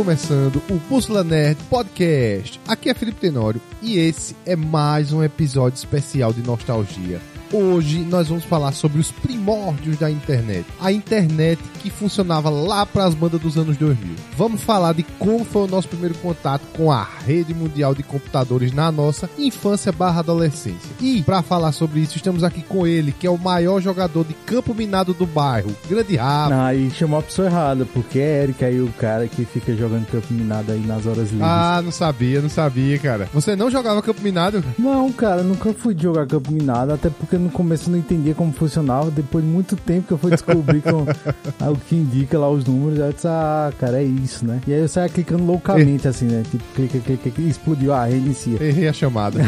começando o Bússola Nerd Podcast. Aqui é Felipe Tenório e esse é mais um episódio especial de nostalgia. Hoje nós vamos falar sobre os primórdios da internet. A internet que funcionava lá para as bandas dos anos 2000. Vamos falar de como foi o nosso primeiro contato com a rede mundial de computadores na nossa infância barra adolescência. E para falar sobre isso, estamos aqui com ele, que é o maior jogador de campo minado do bairro, Grande Rabo. Ah, e chamou a pessoa errada, porque é Eric aí o cara que fica jogando campo minado aí nas horas livres. Ah, não sabia, não sabia, cara. Você não jogava campo minado? Não, cara, nunca fui jogar campo minado, até porque no começo eu não entendia como funcionava. Depois de muito tempo que eu fui descobrir com, o que indica lá os números, eu disse, ah, cara, é isso, né? E aí eu saia clicando loucamente, assim, né? Tipo, clica, clica, clica, explodiu, ah, reinicia. Errei a chamada.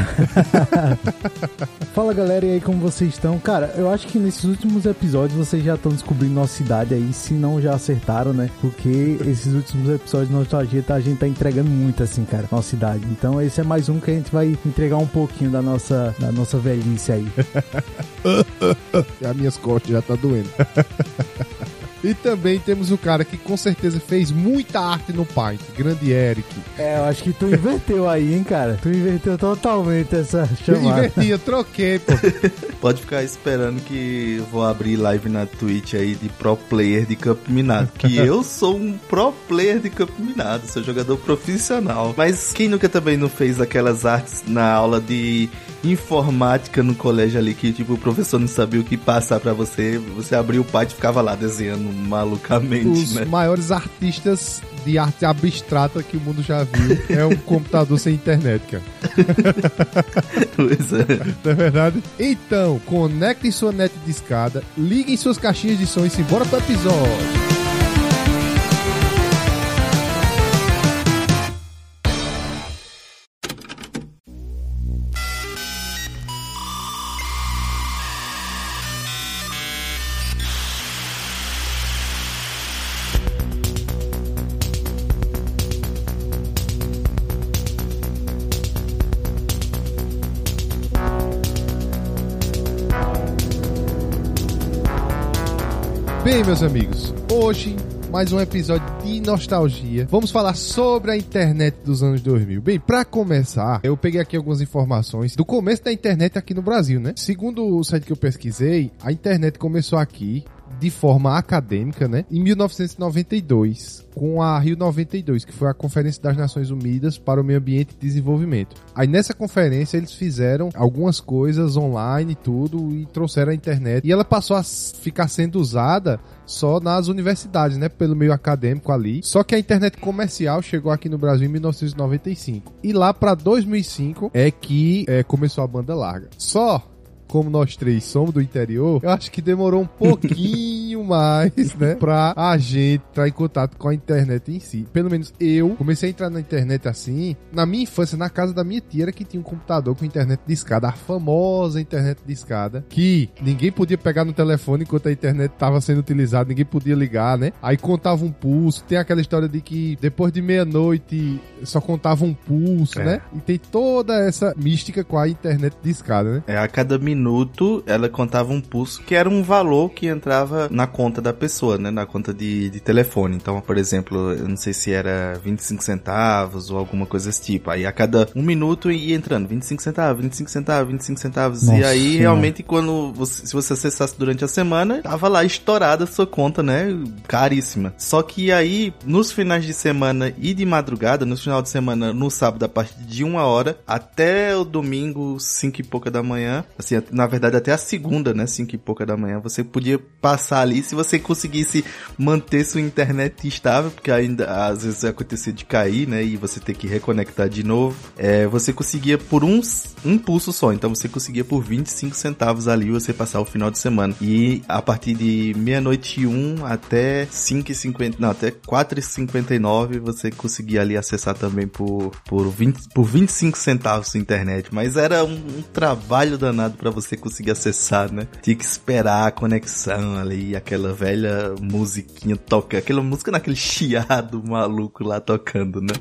Fala galera, e aí como vocês estão? Cara, eu acho que nesses últimos episódios vocês já estão descobrindo nossa cidade aí, se não já acertaram, né? Porque esses últimos episódios de nostalgia tá, a gente tá entregando muito, assim, cara, nossa cidade. Então esse é mais um que a gente vai entregar um pouquinho da nossa, da nossa velhice aí. As minhas costas já tá doendo. E também temos o cara que com certeza fez muita arte no Paint, grande Eric. É, eu acho que tu inverteu aí, hein, cara? Tu inverteu totalmente essa chamada. Eu inverti, eu troquei, pô. Pode ficar esperando que eu vou abrir live na Twitch aí de pro player de campo minado. Que eu sou um pro player de campo minado, sou jogador profissional. Mas quem nunca também não fez aquelas artes na aula de informática no colégio ali que tipo o professor não sabia o que passar para você, você abriu o pad e ficava lá desenhando malucamente, Os né? maiores artistas de arte abstrata que o mundo já viu é um computador sem internet, cara. pois é. Não é verdade? Então, conectem sua net de escada, liguem suas caixinhas de som e simbora pro episódio. Amigos, hoje mais um episódio de nostalgia. Vamos falar sobre a internet dos anos 2000. Bem, para começar, eu peguei aqui algumas informações do começo da internet aqui no Brasil, né? Segundo o site que eu pesquisei, a internet começou aqui de forma acadêmica, né? Em 1992, com a Rio 92, que foi a Conferência das Nações Unidas para o Meio Ambiente e Desenvolvimento. Aí nessa conferência eles fizeram algumas coisas online e tudo e trouxeram a internet. E ela passou a ficar sendo usada só nas universidades, né? Pelo meio acadêmico ali. Só que a internet comercial chegou aqui no Brasil em 1995. E lá para 2005 é que é, começou a banda larga. Só como nós três somos do interior, eu acho que demorou um pouquinho mais, né? Pra a gente entrar em contato com a internet em si. Pelo menos eu comecei a entrar na internet assim, na minha infância, na casa da minha tia, era que tinha um computador com internet de escada, a famosa internet de escada, que ninguém podia pegar no telefone enquanto a internet estava sendo utilizada, ninguém podia ligar, né? Aí contava um pulso, tem aquela história de que depois de meia-noite só contava um pulso, é. né? E tem toda essa mística com a internet de escada, né? É, a cada minuto minuto ela contava um pulso que era um valor que entrava na conta da pessoa, né? Na conta de, de telefone. Então, por exemplo, eu não sei se era 25 centavos ou alguma coisa desse tipo. Aí a cada um minuto ia entrando 25 centavos, 25 centavos, 25 centavos. Nossa, e aí realmente quando você, se você acessasse durante a semana, tava lá estourada a sua conta, né? Caríssima. Só que aí, nos finais de semana e de madrugada, no final de semana, no sábado, a partir de uma hora até o domingo, cinco e pouca da manhã, assim, na verdade até a segunda, né, cinco e pouca da manhã, você podia passar ali se você conseguisse manter sua internet estável, porque ainda às vezes acontecia de cair, né, e você ter que reconectar de novo, é, você conseguia por um, um pulso só, então você conseguia por 25 centavos ali você passar o final de semana. E a partir de meia-noite e um até 5 e 50, não, até 4 e 59 você conseguia ali acessar também por, por, 20, por 25 centavos sua internet, mas era um, um trabalho danado para você conseguir acessar, né? Tinha que esperar a conexão ali, aquela velha musiquinha toca, aquela música naquele chiado maluco lá tocando, né?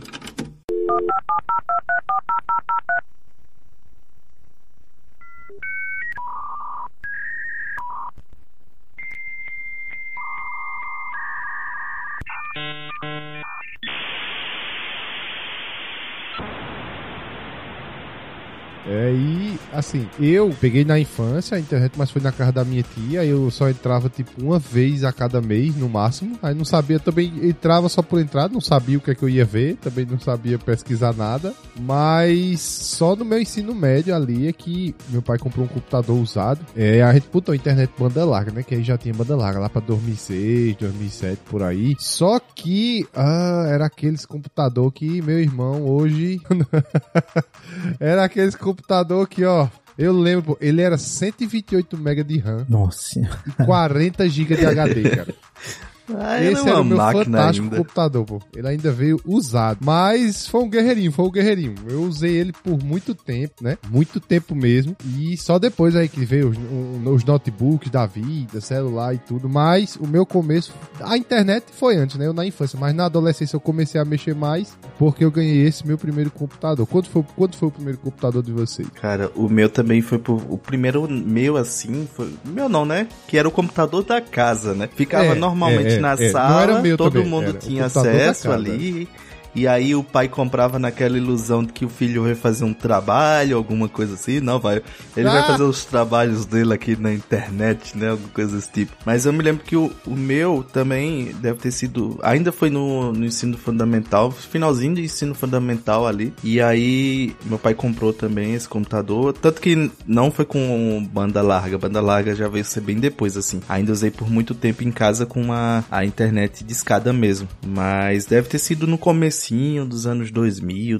É, e assim, eu peguei na infância a internet, mas foi na casa da minha tia. Eu só entrava tipo uma vez a cada mês no máximo. Aí não sabia também, entrava só por entrar, não sabia o que é que eu ia ver, também não sabia pesquisar nada. Mas só no meu ensino médio ali é que meu pai comprou um computador usado. É, a gente botou internet banda larga, né? Que aí já tinha banda larga lá pra 2006, 2007 por aí. Só que ah, era aqueles computador que meu irmão hoje era aqueles computador que, ó, eu lembro, ele era 128 MB de RAM Nossa. e 40 GB de HD, cara. Ah, Esse era o meu fantástico ainda. computador, pô. Ele ainda veio usado. Mas foi um guerreirinho, foi um guerreirinho. Eu usei ele por muito tempo, né? Muito tempo mesmo. E só depois aí que veio os, um, os notebooks da vida, celular e tudo. Mas o meu começo, a internet foi antes, né? Eu na infância. Mas na adolescência eu comecei a mexer mais porque eu ganhei esse meu primeiro computador. Quando foi, quando foi o primeiro computador de vocês? Cara, o meu também foi por, o primeiro meu assim, foi, meu não, né? Que era o computador da casa, né? Ficava É, normalmente é, é, na é. Não sala, era meu todo mundo tinha acesso ali. E aí o pai comprava naquela ilusão de que o filho vai fazer um trabalho, alguma coisa assim. Não, vai. Ele Ah! vai fazer os trabalhos dele aqui na internet, né? Alguma coisa desse tipo. Mas eu me lembro que o, o meu também deve ter sido. Ainda foi no, no ensino fundamental, finalzinho de ensino fundamental ali. E aí meu pai comprou também esse computador. Tanto que não foi com banda larga. Banda larga já veio ser bem depois, assim. Ainda usei por muito tempo em casa com a, a internet de escada mesmo. Mas deve ter sido no comecinho dos anos 2000,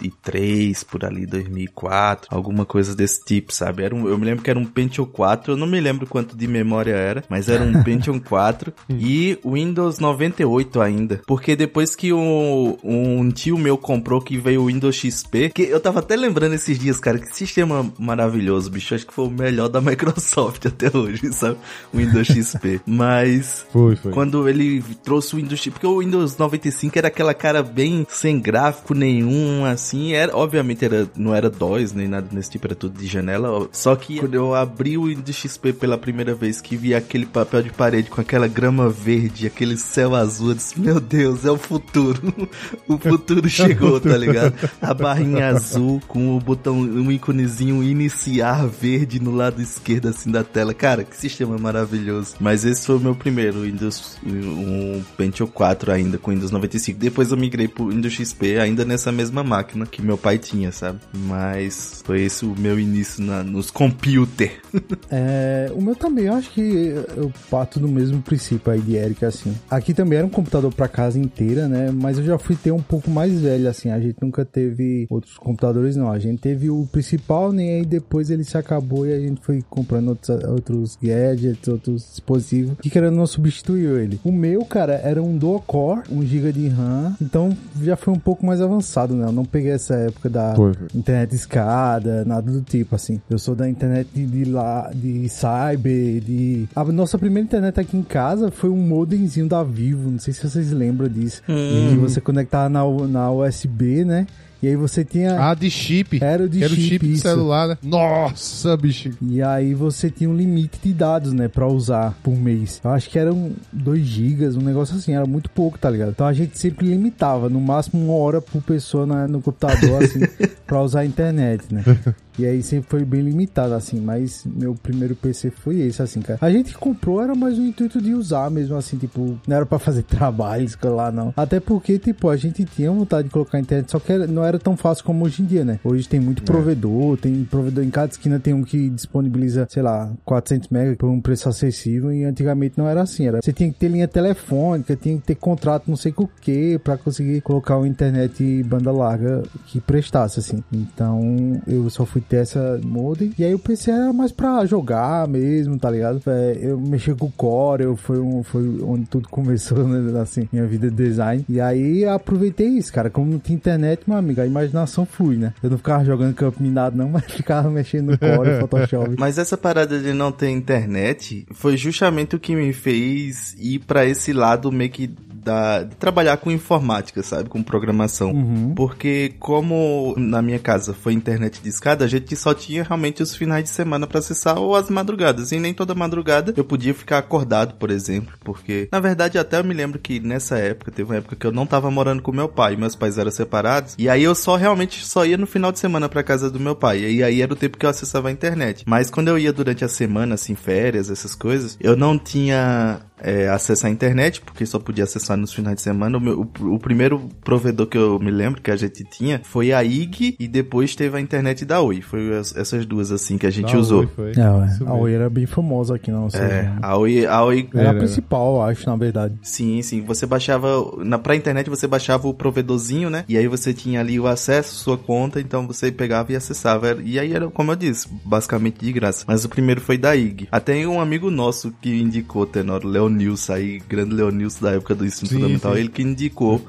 2003, por ali, 2004. Alguma coisa desse tipo, sabe? Era um, eu me lembro que era um Pentium 4. Eu não me lembro quanto de memória era, mas era um Pentium 4 e Windows 98 ainda. Porque depois que o, um tio meu comprou que veio o Windows XP, que eu tava até lembrando esses dias, cara, que sistema maravilhoso, bicho. Acho que foi o melhor da Microsoft até hoje, sabe? O Windows XP. Mas Foi, foi. quando ele trouxe o Windows, porque o Windows 95 era aquela cara bem sem gráfico nenhum, assim, era, obviamente era, não era DOS nem nada nesse tipo, era tudo de janela, só que quando eu abri o Windows XP pela primeira vez, que vi aquele papel de parede com aquela grama verde, aquele céu azul, eu disse, meu Deus, é o futuro, o futuro chegou, tá ligado? A barrinha azul com o botão, um íconezinho iniciar verde no lado esquerdo, assim, da tela, cara, que sistema maravilhoso, mas esse foi o meu primeiro Windows, um Pentium 4 ainda, com Windows 95. Depois eu migrei pro Windows XP, ainda nessa mesma máquina que meu pai tinha, sabe? Mas foi esse o meu início na, nos computer. É, o meu também, eu acho que eu parto do mesmo princípio aí de Eric, assim. Aqui também era um computador pra casa inteira, né? Mas eu já fui ter um pouco mais velho, assim. A gente nunca teve outros computadores, não. A gente teve o principal, nem aí depois ele se acabou e a gente foi comprando outros, outros gadgets, outros dispositivos que querendo não substituiu ele. O meu, cara, era um dual core, 1 GB de RAM, então já foi um pouco mais avançado, né? Eu não peguei essa época da Foi, foi. internet escada, nada do tipo, assim. Eu sou da internet de, de lá, de cyber, de... A nossa primeira internet aqui em casa foi um modemzinho da Vivo, não sei se vocês lembram disso. Hum. Que você conectava na, na USB, né? E aí você tinha... Ah, de chip. Era o de Era o chip, chip de celular, né? Nossa, bicho. E aí você tinha um limite de dados, né, pra usar por mês. Eu acho que eram 2 gigas, um negócio assim, era muito pouco, tá ligado? Então a gente sempre limitava, no máximo uma hora por pessoa na- no computador, assim, pra usar a internet, né? E aí sempre foi bem limitado, assim, mas meu primeiro PC foi esse, assim, cara. A gente comprou, era mais um intuito de usar mesmo, assim, tipo, não era pra fazer trabalho, lá não. Até porque, tipo, a gente tinha vontade de colocar a internet, só que não era tão fácil como hoje em dia, né? Hoje tem muito provedor, tem provedor em cada esquina, tem um que disponibiliza, sei lá, 400 MB por um preço acessível, e antigamente não era assim, era. Você tinha que ter linha telefônica, tinha que ter contrato não sei com o que, pra conseguir colocar uma internet banda larga que prestasse, assim. Então, eu só fui ter essa modem, e aí o PC era mais pra jogar mesmo, tá ligado? É, eu mexia com o Core, eu foi, um, foi onde tudo começou, né, assim, minha vida de design. E aí aproveitei isso, cara, como não tinha internet, meu amigo, a imaginação flui, né? Eu não ficava jogando campo minado não, mas ficava mexendo no Core, Photoshop. Mas essa parada de não ter internet foi justamente o que me fez ir pra esse lado meio que da, de trabalhar com informática, sabe? Com programação. Uhum. Porque como na minha casa foi internet de escada, a gente só tinha realmente os finais de semana para acessar ou as madrugadas. E nem toda madrugada eu podia ficar acordado, por exemplo, porque na verdade até eu me lembro que nessa época teve uma época que eu não tava morando com meu pai, meus pais eram separados, e aí eu só realmente só ia no final de semana para casa do meu pai. E aí era o tempo que eu acessava a internet. Mas quando eu ia durante a semana, assim, férias, essas coisas, eu não tinha é, acessar a internet, porque só podia acessar nos finais de semana. O, meu, o, o, primeiro provedor que eu me lembro que a gente tinha foi a IG e depois teve a internet da Oi. Foi as, essas duas assim que a gente Da usou. Oi foi. É, a. Oi era bem famosa aqui na nossa É, a Oi, a Oi Era a Era. principal, eu acho, na verdade. Sim, sim. Você baixava. Na, pra internet você baixava o provedorzinho, né? E aí você tinha ali o acesso, sua conta, então você pegava e acessava. E aí era, como eu disse, basicamente de graça. Mas o primeiro foi da IG. Até um amigo nosso que indicou, Tenor, Leonilson, aí, grande Leonilson da época do ensino Sim, fundamental, sim. ele que indicou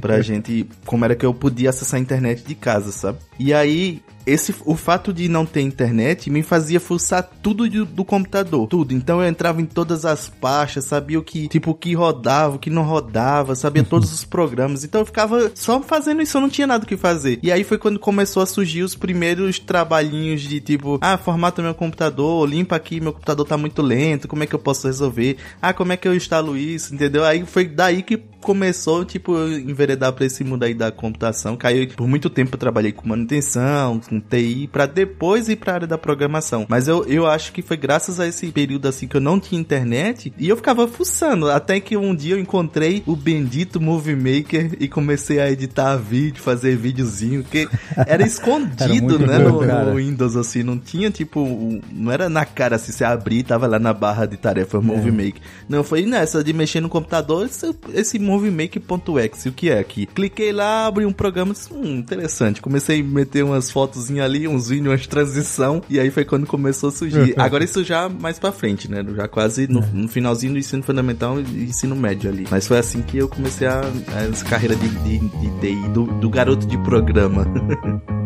pra gente como era que eu podia acessar a internet de casa, sabe? E aí. Esse, o fato de não ter internet me fazia fuçar tudo do, do computador, tudo. Então eu entrava em todas as pastas, sabia o que, tipo, o que rodava, o que não rodava, sabia todos os programas. Então eu ficava só fazendo isso, eu não tinha nada o que fazer. E aí foi quando começou a surgir os primeiros trabalhinhos de tipo, ah, formata meu computador, limpa aqui, meu computador tá muito lento, como é que eu posso resolver? Ah, como é que eu instalo isso, entendeu? Aí foi daí que começou, tipo, eu enveredar pra esse mundo aí da computação. Caiu, por muito tempo eu trabalhei com manutenção, com TI, pra depois ir pra área da programação. Mas eu, eu acho que foi graças a esse período assim que eu não tinha internet e eu ficava fuçando. Até que um dia eu encontrei o bendito Movie Maker e comecei a editar vídeo, fazer videozinho, que era escondido, muito né, bom, no, no Windows, assim, não tinha, tipo, não era na cara, assim, você abrir, tava lá na barra de tarefa, Movie Maker. Não, foi nessa de mexer no computador, esse, esse MovieMaker.exe, o que é aqui? Cliquei lá, abri um programa, disse, hum, interessante. Comecei a meter umas fotozinhas ali, uns vídeos, umas transição, e aí foi quando começou a surgir. Agora isso já mais pra frente, né, já quase no, no finalzinho do ensino fundamental e ensino médio ali. Mas foi assim que eu comecei a, a essa carreira de, de, de TI, do, do garoto de programa.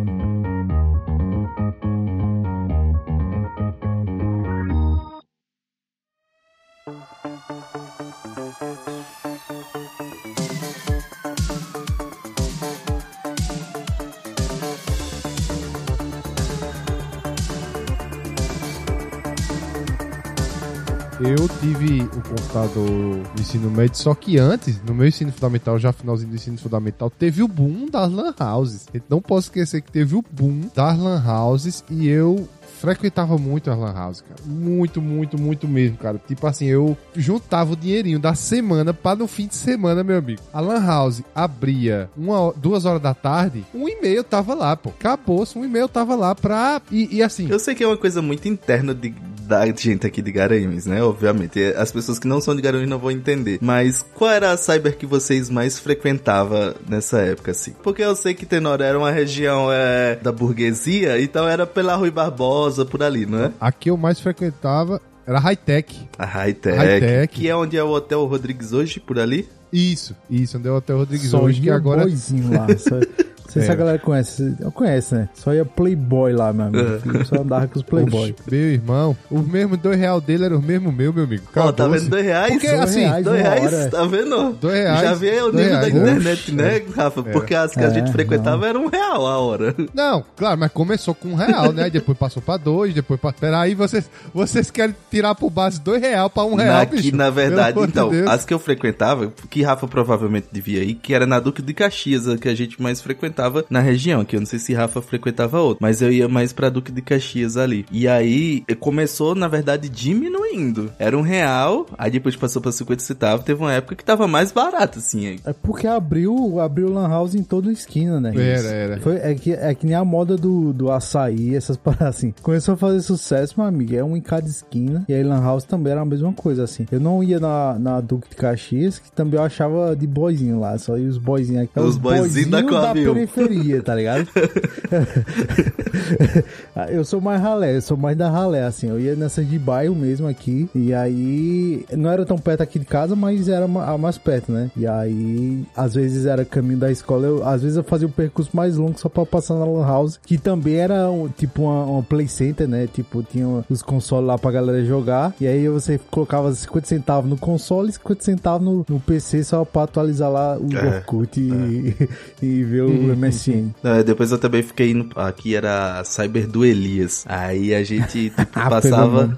do ensino médio, só que antes, no meu ensino fundamental, já finalzinho do ensino fundamental, teve o boom das lan houses. Eu não posso esquecer que teve o boom das lan houses e eu frequentava muito as lan houses, cara. Muito, muito, muito mesmo, cara. Tipo assim, eu juntava o dinheirinho da semana para no fim de semana, meu amigo. A lan house abria uma, duas horas da tarde, um e-mail tava lá, pô. Acabou-se, um e-mail tava lá pra... E, e assim... Eu sei que é uma coisa muito interna de, da gente aqui de Garanhuns, né? Obviamente. As pessoas que não são de Garanhuns não vão entender. Mas qual era a cyber que vocês mais frequentavam nessa época, assim? Porque eu sei que Tenor era uma região é, da burguesia, então era pela Rui Barbosa, por ali, não é? A que eu mais frequentava era high-tech. A Hightech. Hightech. Que é onde é o Hotel Rodrigues hoje, por ali. Isso, isso, onde é o Hotel Rodrigues Só hoje, que agora... boyzinho lá. Sei se a É. galera conhece. Eu conhece, né? Só ia Playboy lá, meu amigo. Eu só andava com os Playboy. Oxe, Meu irmão, o mesmo dois real dele era o mesmo meu, meu amigo. Ó, tá Acabou-se. vendo? Dois reais? Porque, Dois assim, reais. Dois reais, hora. tá vendo? Dois reais, Já vê o nível da reais. internet, Oxe, né, Rafa? Porque as que a É, gente frequentava não. era um real a hora. Não, claro, mas começou com um real, né? Depois passou pra dois, depois pra... Peraí, vocês, vocês querem tirar por base dois real pra um real, na, bicho? que, na verdade, de então, Deus. as que eu frequentava, que Rafa provavelmente devia ir, que era na Duque de Caxias, a que a gente mais frequentava na região, que eu não sei se Rafa frequentava outro, mas eu ia mais pra Duque de Caxias ali. E aí, eh, começou, na verdade, diminuindo. Era um real, aí depois passou pra 50 centavos, teve uma época que tava mais barato, assim. É porque abriu, abriu Lan House em toda esquina, né? Era, era. Foi, é, que, é que nem a moda do, do açaí, essas paradas assim. Começou a fazer sucesso, meu amigo. É um em cada esquina. E aí Lan House também era a mesma coisa, assim. Eu não ia na, na Duque de Caxias, que também eu achava de boizinho lá. Só ia os boizinhos aqui. Os boizinhos da Coab. periferia. Periferia, tá ligado? eu sou mais ralé, eu sou mais da ralé, assim. Eu ia nessa de bairro mesmo aqui. E aí, não era tão perto aqui de casa, mas era mais perto, né? E aí, às vezes era caminho da escola. Eu, às vezes eu fazia um percurso mais longo só pra passar na Lan House, que também era um, tipo uma, uma Play Center, né? Tipo, tinha os consoles lá pra galera jogar. E aí você colocava 50 centavos no console e 50 centavos no, no PC só pra atualizar lá o é, Orkut é. E, e, ver o MSN. É, depois eu também fiquei indo. Aqui era Cyber do Elias. Aí a gente tipo, ah, passava.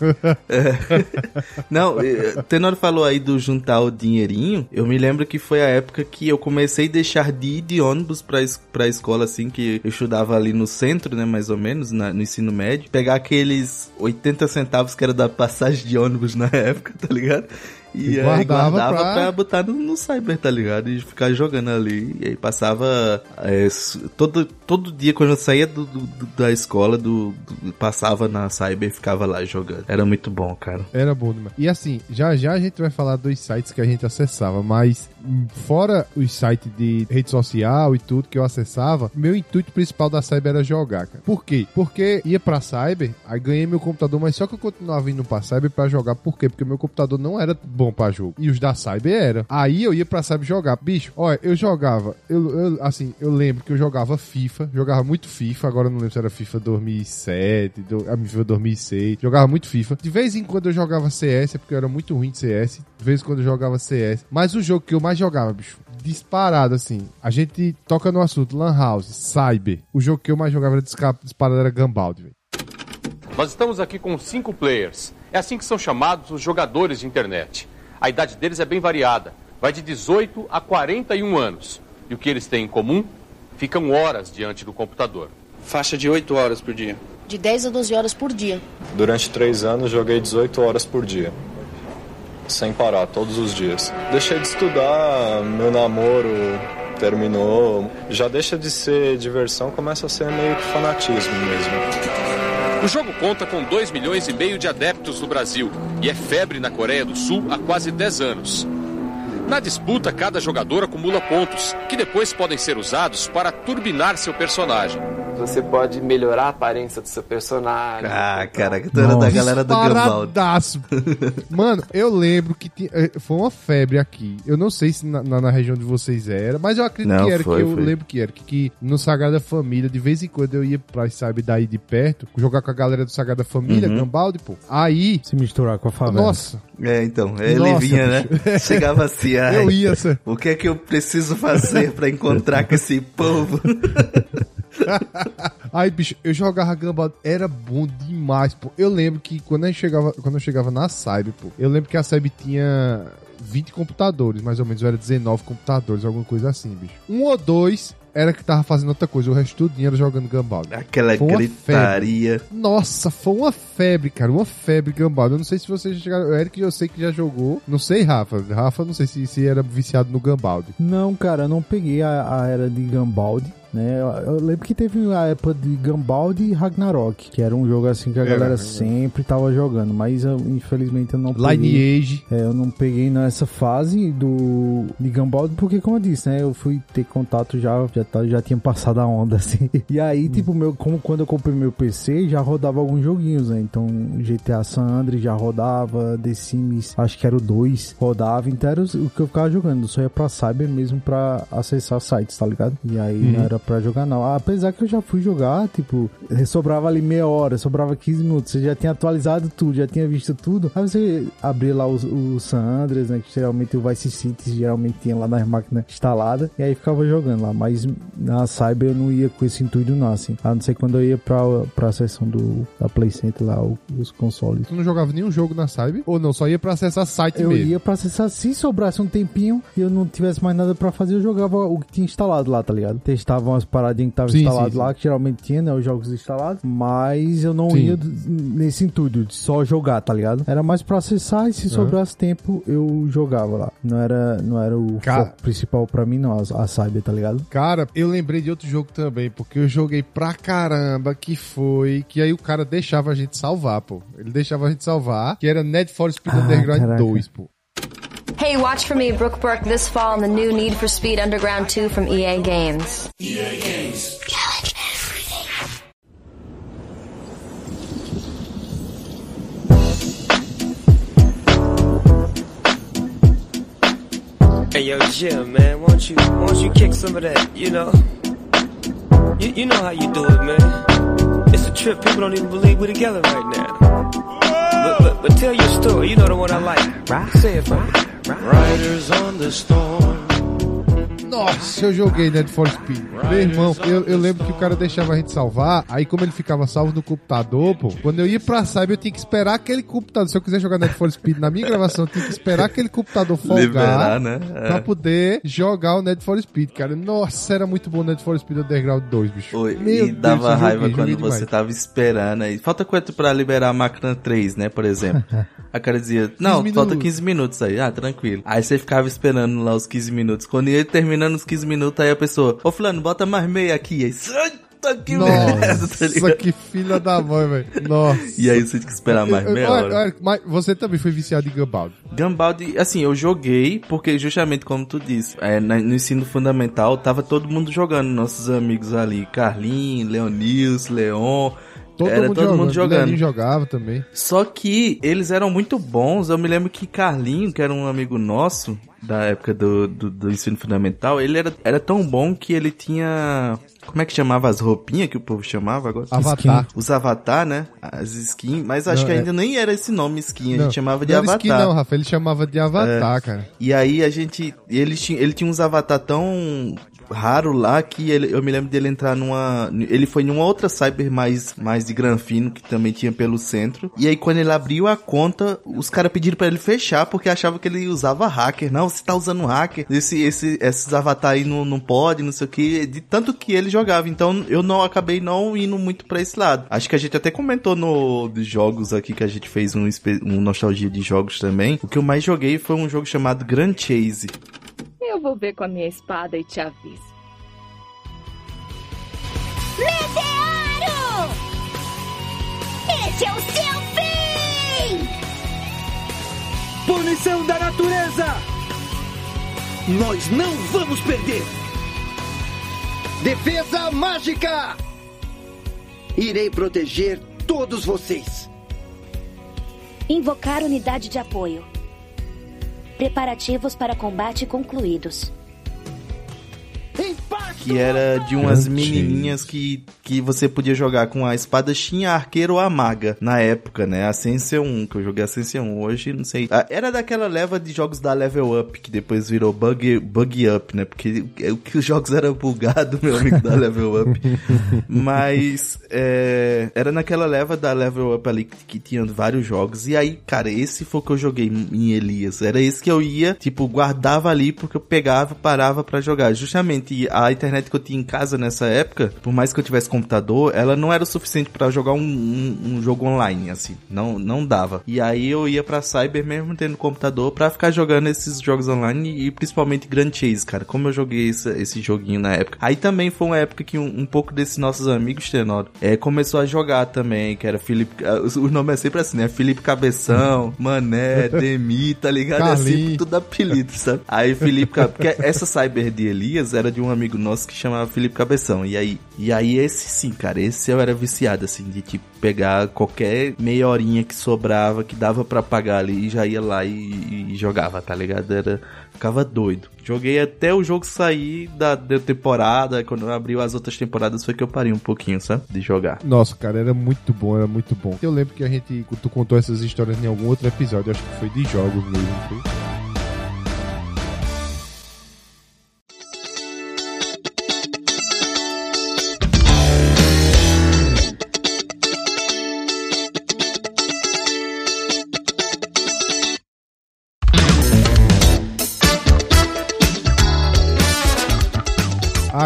Não, o Tenor falou aí do juntar o dinheirinho. Eu me lembro que foi a época que eu comecei a deixar de ir de ônibus pra, pra escola, assim, que eu estudava ali no centro, né, mais ou menos, na, no ensino médio. Pegar aqueles 80 centavos que era da passagem de ônibus na época, tá ligado? E, guardava, aí guardava pra... pra botar no, no, cyber, tá ligado? E ficar jogando ali. E aí passava é, todo, todo dia quando eu saía do, do, da escola, do, do, passava na cyber e ficava lá jogando. Era muito bom, cara. Era bom demais. E assim, já já a gente vai falar dos sites que a gente acessava, mas fora os sites de rede social e tudo que eu acessava, meu intuito principal da cyber era jogar, cara. Por quê? Porque ia pra cyber, aí ganhei meu computador, mas só que eu continuava indo pra cyber pra jogar. Por quê? Porque meu computador não era bom bom pra jogo. E os da Cyber era. Aí eu ia pra Cyber jogar. Bicho, olha, eu jogava. Eu, eu, assim, eu lembro que eu jogava FIFA. Jogava muito FIFA. Agora não lembro se era FIFA 2007, do, a FIFA 2006. Jogava muito FIFA. De vez em quando eu jogava CS, porque eu era muito ruim de CS. De vez em quando eu jogava CS. Mas o jogo que eu mais jogava, bicho, disparado, assim. A gente toca no assunto Lan House, Cyber. O jogo que eu mais jogava era disparado era Gambald, velho. Nós estamos aqui com cinco players. É assim que são chamados os jogadores de internet. A idade deles é bem variada, vai de 18 a 41 anos. E o que eles têm em comum? Ficam horas diante do computador. Faixa de 8 horas por dia. De 10 a 12 horas por dia. Durante 3 anos joguei 18 horas por dia. Sem parar, todos os dias. Deixei de estudar, meu namoro terminou. Já deixa de ser diversão, começa a ser meio que fanatismo mesmo. O jogo conta com 2 milhões e meio de adeptos no Brasil e é febre na Coreia do Sul há quase 10 anos. Na disputa, cada jogador acumula pontos, que depois podem ser usados para turbinar seu personagem. Você pode melhorar a aparência do seu personagem. Ah, cara, que tu era da galera do Gambal. Mano, eu lembro que tinha, eh, foi uma febre aqui. Eu não sei se na, na, na região de vocês era, mas eu acredito não, que era, foi, que eu foi. lembro que era. Que, que, no Sagrada Família, de vez em quando eu ia pra, sabe, daí de perto, jogar com a galera do Sagrada Família, uhum. Gambaldi, pô. Aí... Se misturar com a favela. Nossa. É, então, ele Nossa, vinha, né? Chegava assim, eu ia, o que é que eu preciso fazer pra encontrar com esse povo? Aí, bicho, eu jogava Gambad, era bom demais, pô. Eu lembro que quando eu chegava, quando eu chegava na Cyber, pô, eu lembro que a Cyber tinha 20 computadores, mais ou menos, era 19 computadores, alguma coisa assim, bicho. Um ou dois era que tava fazendo outra coisa. O resto tudo era jogando Gambald. Aquela gritaria. Febre. Nossa, foi uma febre, cara. Uma febre Gambald. Eu não sei se vocês já chegaram. O Eric eu sei que já jogou. Não sei, Rafa. Rafa, não sei se, se era viciado no Gambald. Não, cara, eu não peguei a, a era de Gambald. Né? Eu, lembro que teve a época de Gambald e Ragnarok, que era um jogo assim que a é, galera é, sempre tava jogando, mas eu, infelizmente eu não Lineage. peguei. É, eu não peguei nessa fase do de Gambald, porque como eu disse, né? Eu fui ter contato já, já, tá, já tinha passado a onda, assim. E aí, hum. tipo, meu, como quando eu comprei meu PC, já rodava alguns joguinhos, né? Então, GTA San Andreas já rodava, The Sims, acho que era o 2, rodava, então era o que eu ficava jogando. Só ia pra Cyber mesmo pra acessar sites, tá ligado? E aí uhum. não era pra jogar, não. Apesar que eu já fui jogar, tipo, sobrava ali meia hora, sobrava 15 minutos. Você já tinha atualizado tudo, já tinha visto tudo. Aí você abria lá o, o San Andreas, né? Que geralmente o Vice City geralmente tinha lá nas máquinas instaladas. E aí ficava jogando lá. Mas na Cyber eu não ia com esse intuito, não, assim. A não ser quando eu ia pra, pra sessão do, da Play Center lá, os consoles. Tu não jogava nenhum jogo na Cyber? Ou não? Só ia pra acessar site eu mesmo? Eu ia pra acessar, se sobrasse um tempinho e eu não tivesse mais nada pra fazer, eu jogava o que tinha instalado lá, tá ligado? Testava umas paradinhas que tava sim, instalado sim, lá, sim. que geralmente tinha, né, os jogos instalados, mas eu não ia nesse intuito de só jogar, tá ligado? Era mais pra acessar e se uhum. sobrasse tempo eu jogava lá. Não era, não era o Cara... principal pra mim, não, a, a Cyber, tá ligado? Cara, eu lembrei de outro jogo também, porque eu joguei pra caramba, que foi, que aí o cara deixava a gente salvar, pô. Ele deixava a gente salvar, que era Need for Speed ah, Underground caraca. 2, pô. Hey, watch for me, Brooke Burke, this fall in the new Need for Speed Underground 2 from EA Games. Hey yo, Jim, man, won't you won't you kick some of that? You know, you, you know how you do it, man. It's a trip. People don't even believe we're together right now. But, but, but tell your story. You know the one I like. Say it for me. Riders on the storm. Nossa, eu joguei Need for Speed. Meu irmão, eu, eu lembro que o cara deixava a gente salvar, aí como ele ficava salvo no computador, pô, quando eu ia pra Cyber eu tinha que esperar aquele computador, se eu quiser jogar Need for Speed na minha gravação, eu tinha que esperar aquele computador folgar Liberar, né? É. pra poder jogar o Need for Speed, cara. Nossa, era muito bom o Need for Speed Underground 2, bicho. Oi, Meu e dava Deus, eu raiva joguei, quando joguei você tava esperando aí. Falta quanto pra liberar a máquina 3, né, por exemplo? A cara dizia, não, 15 falta minutos. 15 minutos aí. Ah, tranquilo. Aí você ficava esperando lá os 15 minutos. Quando ia terminando os 15 minutos, aí a pessoa, ô fulano, bota mais meia aqui. Aí, "Santa que tá Nossa, ligado? que filha da mãe, velho. Nossa. E aí você tinha que esperar mais meia hora. mas você também foi viciado em Gumball. Gambald, assim, eu joguei porque justamente como tu disse, é, no ensino fundamental tava todo mundo jogando, nossos amigos ali, Carlinhos, Leonils, Leon, Todo era mundo todo jogando. mundo jogando. Leninho jogava também. Só que eles eram muito bons. Eu me lembro que Carlinho, que era um amigo nosso da época do, do, do ensino fundamental, ele era, era tão bom que ele tinha. Como é que chamava as roupinhas que o povo chamava agora? Avatar. Os avatar, né? As skins. Mas acho Não, que é- ainda nem era esse nome skin, a Não, gente chamava de não era avatar. skin não, Rafa. Ele chamava de É. Avatar, cara. E aí a gente. Ele tinha, ele tinha uns avatar tão raro lá que ele, eu me lembro dele entrar numa. Ele foi numa outra cyber mais, mais de granfino que também tinha pelo centro. E aí quando ele abriu a conta, os caras pediram pra ele fechar porque achavam que ele usava hacker. Não, você tá usando hacker. Esse, esse, esses avatar aí não, não pode, não sei o que. De tanto que ele jogava. Então eu não acabei não indo muito pra esse lado. Acho que a gente até comentou no de jogos aqui que a gente fez um, um nostalgia de jogos também. O que eu mais joguei foi um jogo chamado Grand Chase. Eu vou ver com a minha espada e te aviso. Meteoro! Esse é o seu fim! Punição da natureza! Nós não vamos perder! Defesa mágica! Irei proteger todos vocês. Invocar unidade de apoio. Preparativos para combate concluídos. Que era de umas menininhas que, que você podia jogar com a espadachim, a arqueiro ou a maga. Na época, né? A Ascension 1, que eu joguei a Ascension 1. Hoje, não sei. Ah, Era daquela leva de jogos da Level Up, que depois virou Bug, bug Up, né? Porque o que os jogos eram bugados, meu amigo, da Level Up. Mas é, era naquela leva da Level Up ali que, que tinha vários jogos. E aí, cara, esse foi o que eu joguei em Elias. Era esse que eu ia, tipo, guardava ali porque eu pegava, parava pra jogar. Justamente a internet que eu tinha em casa nessa época, por mais que eu tivesse computador, ela não era o suficiente pra jogar um, um- um jogo online, assim. Não, não dava. E aí eu ia pra Cyber mesmo tendo computador pra ficar jogando esses jogos online e principalmente Grand Chase, cara. Como eu joguei esse, esse joguinho na época. Aí também foi uma época que um, um pouco desses nossos amigos, Tenor, é, começou a jogar também, que era Felipe. ah, O nome é sempre assim, né? Felipe Cabeção, Mané, Demi, tá ligado? É Carlinhos. sempre tudo apelido, sabe? Aí Felipe, porque essa Cyber de Elias era de um amigo nosso que chamava Felipe Cabeção. E aí, e aí esse sim, cara, esse eu era viciado, assim, de tipo, pegar qualquer meia horinha que sobrava, que dava pra pagar ali, e já ia lá e, e jogava, tá ligado? Era, ficava doido. Joguei até o jogo sair da, da temporada, quando abriu as outras temporadas foi que eu parei um pouquinho, sabe? De jogar. Nossa, cara, era muito bom, era muito bom. Eu lembro que a gente, tu contou essas histórias em algum outro episódio, acho que foi de jogos mesmo. foi?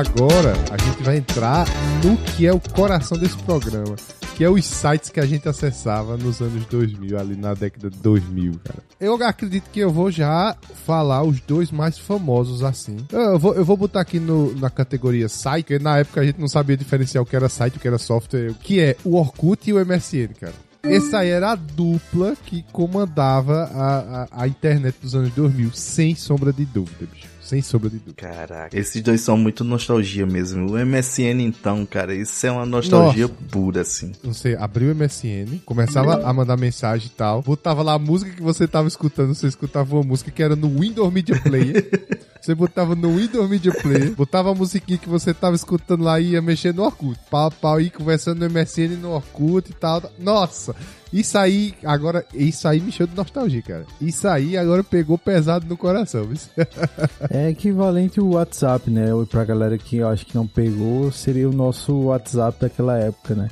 Agora a gente vai entrar no que é o coração desse programa, que é os sites que a gente acessava nos anos 2000, ali na década de 2000, cara. Eu acredito que eu vou já falar os dois mais famosos assim. Eu vou, eu vou botar aqui no, na categoria site, porque na época a gente não sabia diferenciar o que era site o que era software, que é o Orkut e o MSN, cara. Essa aí era a dupla que comandava a, a, a internet dos anos 2000, sem sombra de dúvida, bicho. Sem sombra de dúvida. Caraca, esses dois são muito nostalgia mesmo. O MSN, então, cara, isso é uma nostalgia Nossa. pura, assim. Você abriu o MSN, começava a mandar mensagem e tal, botava lá a música que você tava escutando, você escutava uma música que era no Windows Media Player. Você botava no Windows Media Player, botava a musiquinha que você tava escutando lá e ia mexer no Orkut. Pau, pau, aí conversando no MSN, no Orkut e tal. Nossa! Isso aí, agora, isso aí me encheu de nostalgia, cara. Isso aí agora pegou pesado no coração. É equivalente ao WhatsApp, né? Pra galera que eu acho que não pegou, seria o nosso WhatsApp daquela época, né?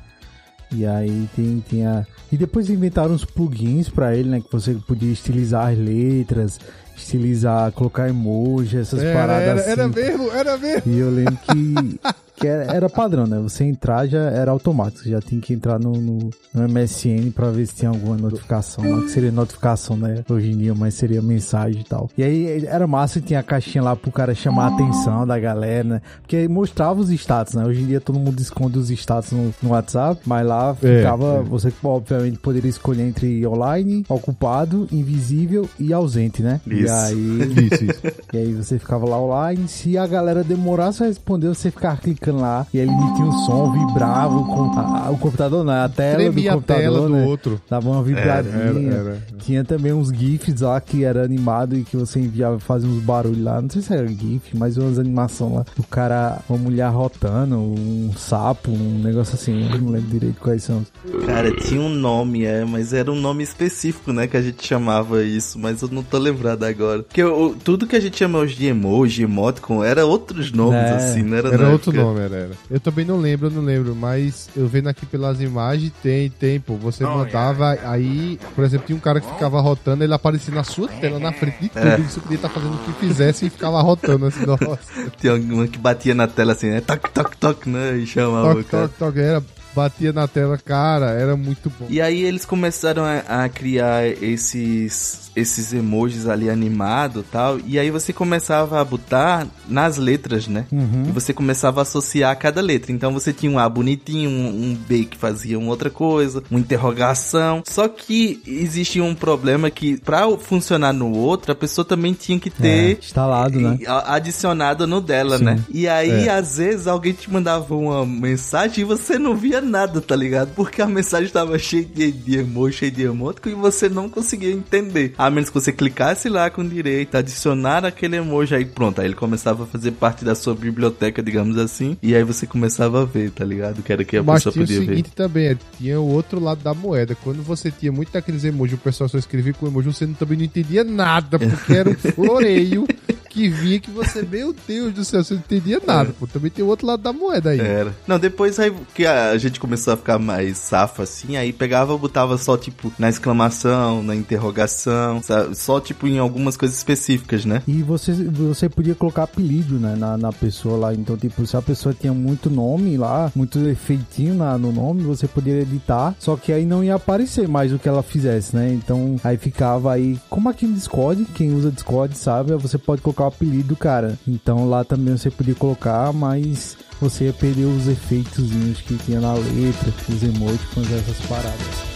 E aí tem, tem a. E depois inventaram uns plugins pra ele, né? Que você podia estilizar as letras, estilizar, colocar emoji, essas Era, paradas era, assim. era mesmo, era mesmo. E eu lembro que, que era, era padrão, né? Você entrar já era automático, você já tinha que entrar no, no, no MSN pra ver se tinha alguma notificação. Não que seria notificação, né? Hoje em dia, mas seria mensagem e tal. E aí era massa tinha a caixinha lá pro cara chamar a atenção da galera, né? Porque aí mostrava os status, né? Hoje em dia todo mundo esconde os status no, no WhatsApp, mas lá É, ficava. é. Você obviamente poderia escolher entre online, ocupado, invisível e ausente, né? E Isso. aí. Isso, isso. E aí você ficava lá online, se a galera demorasse a responder, você ficava clicando lá e ele emitia um som, vibrava com a- a- o computador, né? A tela Tremia a do computador, tela do né? outro. Dava uma vibradinha. Era, era, era. Tinha também uns GIFs lá que era animado e que você enviava fazia uns barulhos lá. Não sei se era GIF, mas umas animações lá. O cara, uma mulher rotando, um sapo, um negócio assim. Eu não lembro direito quais são. Cara, tinha um nome, é, mas era um nome específico, né, que a gente chamava isso, mas eu não tô lembrado agora. Porque o- tudo que a gente chama hoje de emoji, emoticon, era outros nomes, É, assim, não era Era outro época. nome, era, era. Eu também não lembro, eu não lembro, mas eu vendo aqui pelas imagens, tem, tem, pô. Você mandava, aí, por exemplo, tinha um cara que ficava rotando, ele aparecia na sua tela, na frente de tudo, É. e você podia estar fazendo o que fizesse e ficava rotando assim, nossa. Tinha uma que batia na tela assim, né, toc, toc, toc, né, e chamava Toque, o cara. toque, toque, era, batia na tela, cara, era muito bom. E aí eles começaram a, a criar esses esses emojis ali animado tal, e aí você começava a botar nas letras, né? Uhum. E você começava a associar cada letra. Então você tinha um A bonitinho, um, um B que fazia uma outra coisa, uma interrogação. Só que existia um problema que pra funcionar no outro, a pessoa também tinha que É, ter instalado, né? adicionado no dela, Sim. né? E aí, É. às vezes, alguém te mandava uma mensagem e você não via nada, tá ligado? Porque a mensagem tava cheia de, de emoji, cheia de emoticon e você não conseguia entender. A menos que você clicasse lá com direito, adicionar aquele emoji, aí pronto, aí ele começava a fazer parte da sua biblioteca, digamos assim, e aí você começava a ver, tá ligado? Que era que a Mas pessoa tinha o podia ver. seguinte também, é, tinha o outro lado da moeda. Quando você tinha muito daqueles emojis, o pessoal só escrevia com emoji, você também não entendia nada, porque era um floreio que vinha que você, meu Deus do céu, você não entendia nada. Pô, também tem o outro lado da moeda aí. Era. Não, depois aí que a gente começou a ficar mais safa assim, aí pegava, botava só tipo na exclamação, na interrogação, sabe? só tipo em algumas coisas específicas, né? E você, você podia colocar apelido, né, na, na pessoa lá. Então, tipo, se a pessoa tinha muito nome lá, muito efeitinho na, no nome, você poderia editar, só que aí não ia aparecer mais o que ela fizesse, né? Então, aí ficava aí, como aqui no Discord, quem usa Discord sabe, você pode colocar o apelido do cara. Então, lá também você podia colocar, mas você ia perder os efeitozinhos que tinha na letra, os emoticons, essas paradas.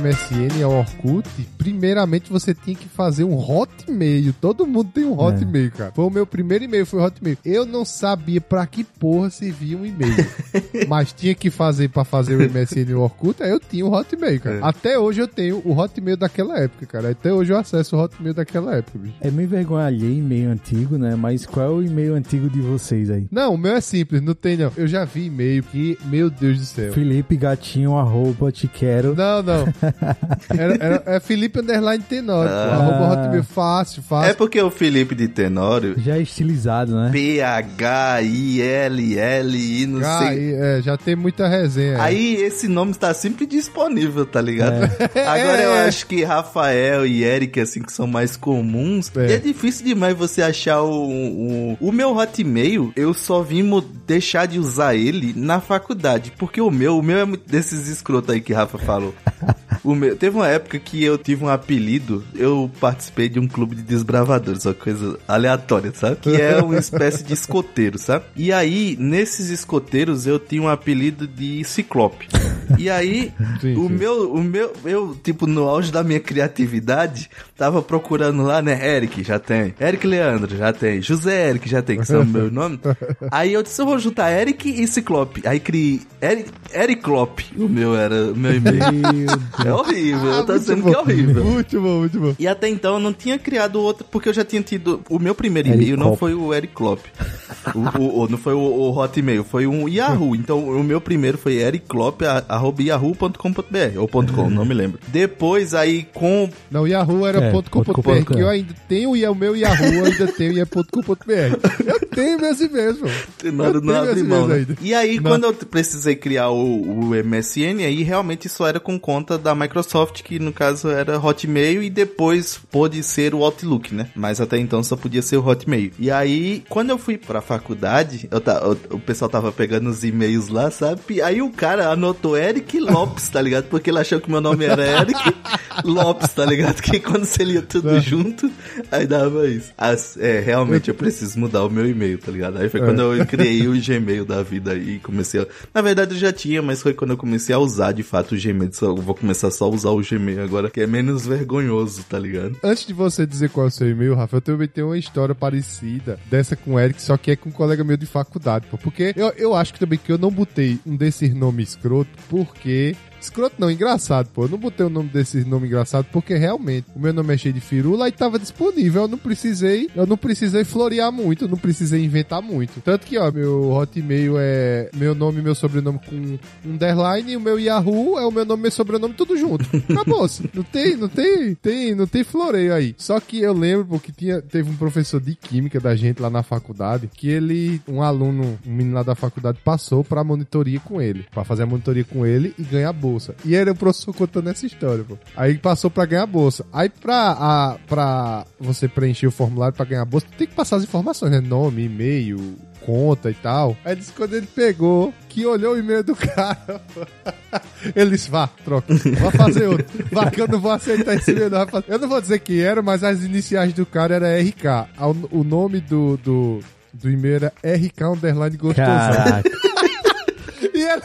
MSN ao Orkut, primeiramente você tinha que fazer um Hotmail. Todo mundo tem um Hotmail, cara. Foi o meu primeiro e-mail, foi o Hotmail. Eu não sabia pra que porra servia um e-mail. mas tinha que fazer pra fazer o MSN e o Orkut, aí eu tinha o Hotmail, cara. É. Até hoje eu tenho o Hotmail daquela época, cara. Até hoje eu acesso o Hotmail daquela época, bicho. É meio vergonha alheia e-mail antigo, né? Mas qual é o e-mail antigo de vocês aí? Não, o meu é simples, não tem não. Eu já vi e-mail que, meu Deus do céu. Felipe Gatinho, arroba, te quero. Não, não. Era, era- é Felipe Underline Tenório. pô. Ah. Arroba Hotmail fácil, fácil. É porque o Felipe de Tenório, Já é estilizado, né? P-H-I-L-L-I, não Ah, sei. e, é, já tem muita resenha. Aí esse nome está sempre disponível, tá ligado? É. Agora eu É. acho que Rafael e Eric, assim, que são mais comuns. É. E é difícil demais você achar o, o, o meu Hotmail, eu só vim mo- deixar de usar ele na faculdade. Porque o meu, o meu é muito desses escrotos aí que Rafa falou. Meu, teve uma época que eu tive um apelido, eu participei de um clube de desbravadores, uma coisa aleatória, sabe? Que é uma espécie de escoteiro, sabe? E aí, nesses escoteiros, eu tinha um apelido de Ciclope. E aí, Sim, o sim. meu, o meu, eu, tipo, no auge da minha criatividade, tava procurando lá, né? Eric, já tem. Eric Leandro, já tem. José Eric, já tem, que são meus nomes. Aí eu disse, eu vou juntar Eric e Ciclope. Aí criei Eric, Eric Klopp, o meu era, o meu e-mail. É horrível, eu tô Ah, dizendo bom. que é horrível. Muito bom, muito bom. E até então eu não tinha criado outro, porque eu já tinha tido. O meu primeiro e-mail não foi o Eric Klopp. O, o- o- não foi o, o Hotmail, foi um Yahoo. Então o meu primeiro foi ericklop.yahoo.com.br ou ponto .com, não me lembro. Depois aí com. Não, Yahoo era .com.br, ponto com, que eu ainda tenho e é o meu Yahoo, eu ainda tenho e é ponto .com.br. Eu tenho meus e-mails, pô. Não, Eu não tenho abre meus mão, né? ainda. E aí, Não. quando eu precisei criar o, o MSN, aí realmente só era com conta da Microsoft, que no caso era Hotmail, e depois pôde ser o Outlook, né? Mas até então só podia ser o Hotmail. E aí, quando eu fui pra faculdade, eu ta- o, o pessoal tava pegando os e-mails lá, sabe? E aí o cara anotou Eric Lopes, tá ligado? Porque ele achou que meu nome era Eric Lopes, tá ligado? Que quando você lia tudo junto, aí dava isso. As- é, realmente eu preciso mudar o meu e-mail, tá ligado? Aí foi É. quando eu criei o Gmail da vida e comecei a... Na verdade eu já tinha, mas foi quando eu comecei a usar de fato o Gmail. Eu vou começar só a usar o Gmail agora, que é menos vergonhoso, tá ligado? Antes de você dizer qual é o seu e-mail, Rafa, eu também tenho uma história parecida dessa com o Eric, só que é com um colega meu de faculdade, pô. Porque eu, eu acho que também que eu não botei um desses nomes escroto, porque. Escroto não, engraçado, pô. Eu não botei o nome desse nome engraçado porque realmente o meu nome é cheio de firula e tava disponível. Eu não precisei, eu não precisei florear muito, eu não precisei inventar muito. Tanto que, ó, meu hotmail é meu nome e meu sobrenome com underline e o meu Yahoo é o meu nome e meu sobrenome tudo junto. Acabou-se. Não tem, não tem, tem, não tem floreio aí. Só que eu lembro porque tinha, teve um professor de química da gente lá na faculdade que ele, um aluno, um menino lá da faculdade passou pra monitoria com ele, Pra fazer a monitoria com ele e ganhar bolsa. E era o professor contando essa história, pô. Aí passou pra ganhar bolsa. Aí pra, a, pra você preencher o formulário pra ganhar bolsa, tem que passar as informações, né? Nome, e-mail, conta e tal. Aí disse quando ele pegou, que olhou o e-mail do cara, ele disse, vá, troca, vá fazer outro. Vá que eu não vou aceitar esse e-mail, não. Eu não vou dizer que era, mas as iniciais do cara era RK. A- O nome do, do, do e-mail era RK Underline Gostosão. Caraca. E ele,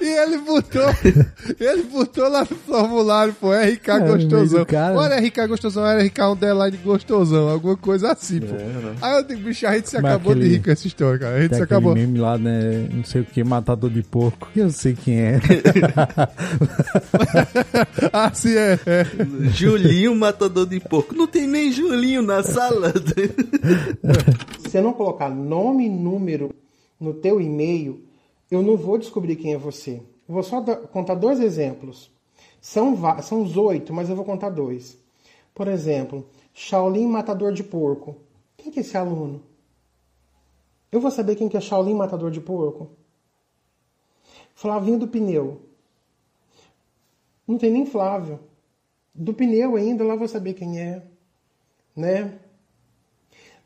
e ele botou, ele botou lá no formulário, pô, RK É, Gostosão. cara. Ou era RK Gostosão, era RK Underline Gostosão, alguma coisa assim, pô. Aí eu digo, bicho, a gente se Mas acabou de aquele- rir com essa história, cara. A gente Tem se acabou. meme lá, né? Não sei o que, matador de porco. Eu sei quem é. assim é, é. Julinho Matador de Porco. Não tem nem Julinho na sala. Se você não colocar nome e número no teu e-mail, eu não vou descobrir quem é você. Eu vou só contar dois exemplos. São, são os oito, mas eu vou contar dois. Por exemplo, Shaolin Matador de Porco. Quem que é esse aluno? Eu vou saber quem que é Shaolin Matador de Porco? Flavinho do Pneu. Não tem nem Flávio. Do pneu ainda, lá vou saber quem é. Né?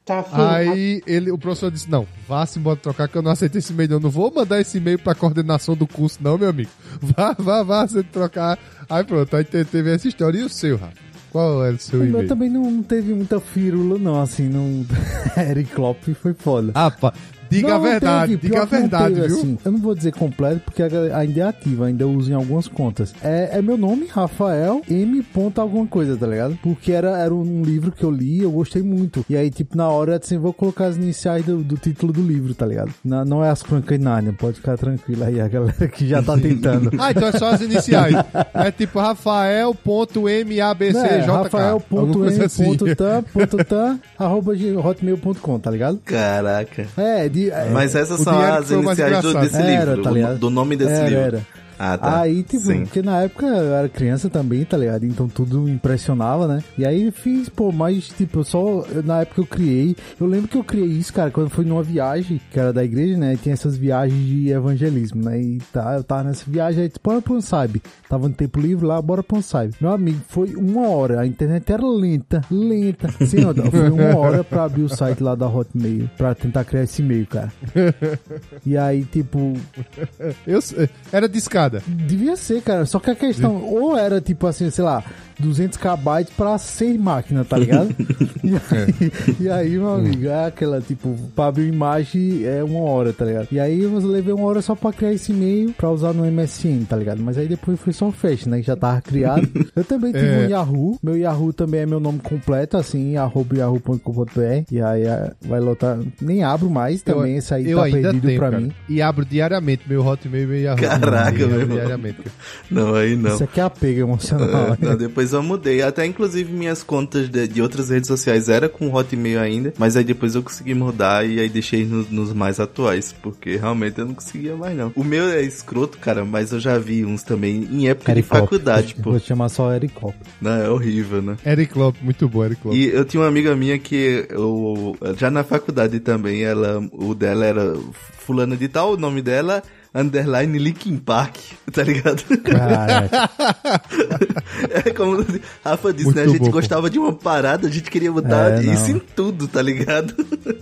Tá. Aí ele, o professor disse: Não, vá-se embora trocar, que eu não aceito esse e-mail. não. Eu não vou mandar esse e-mail pra coordenação do curso, não, meu amigo. Vá, vá, vá, você trocar. Aí pronto, aí te- teve essa história. E o seu, Rafa? Qual era o seu O meu e-mail? também não, não teve muita firula, não, assim, não. Eric Klopp foi foda. Ah, pá, diga Não, a verdade, teve, diga pior a verdade, viu? assim. eu não vou dizer completo porque ainda é ativo, ainda uso em algumas contas. É, é meu nome, Rafael M. ponto alguma coisa, tá ligado? Porque era, era um livro que eu li eu gostei muito. E aí, tipo, na hora, assim, vou colocar as iniciais do, do título do livro, tá ligado? Na- não é as Crônicas de Nárnia, pode ficar tranquilo aí, a galera que já tá tentando. Ah, então é só as iniciais. é tipo Rafael.mabcj. É, Rafael.m.tan, assim. arroba hotmail.com, tá ligado? Caraca. É, Mas essas são as iniciais do, desse Era, livro, tá do nome desse Era, livro. era. Ah, tá. Aí, tipo, Sim. porque na época eu era criança também, tá ligado? Então tudo me impressionava, né? E aí eu fiz, pô, mas, tipo, eu só eu- na época eu criei. Eu lembro que eu criei isso, cara, quando fui numa viagem, que era da igreja, né? E tinha essas viagens de evangelismo, né? E tá, eu tava nessa viagem aí, bora pra um Saib. Tava no tempo livre lá, bora pra um Saib. Meu amigo, foi uma hora. A internet era lenta, lenta. Sim, ó, foi uma hora pra abrir o site lá da Hotmail, pra tentar criar esse e-mail, cara. E aí, tipo, Eu, sei- era de Devia ser, cara. Só que a questão, ou era tipo assim, sei lá, 200 KB pra 6 máquinas, tá ligado? e, aí, e aí, meu amigo, é aquela, tipo, pra abrir imagem é uma hora, tá ligado? E aí eu levei uma hora só pra criar esse e-mail pra usar no MSN, tá ligado? Mas aí depois foi só festa, né? Que já tava criado. Eu também tive É. um Yahoo. Meu Yahoo também é meu nome completo, assim, arroba yahoo.com.br. E aí é, vai lotar. Nem abro mais também, esse aí eu tá ainda perdido tenho, pra cara. mim. E abro diariamente meu Hotmail e meu Yahoo. Caraca, Eu meu irmão. diariamente. Não, aí não. Isso aqui é apego emocional. É, não, depois eu mudei. Até inclusive minhas contas de, de outras redes sociais era com Hotmail ainda, mas aí depois eu consegui mudar e aí deixei nos, nos mais atuais, porque realmente eu não conseguia mais não. O meu é escroto, cara, mas eu já vi uns também em época de Ericop. faculdade, pô. Vou chamar só Ericop. Não, é horrível, né? Eric Klopp, muito bom, Eric Klopp. E eu tinha uma amiga minha que eu, já na faculdade também, ela, o dela era fulana de tal, o nome dela underline Linkin Park, tá ligado? Caraca. É como Rafa disse, Muito né? A gente bom, pô. gostava de uma parada, a gente queria mudar É, isso não. em tudo, tá ligado?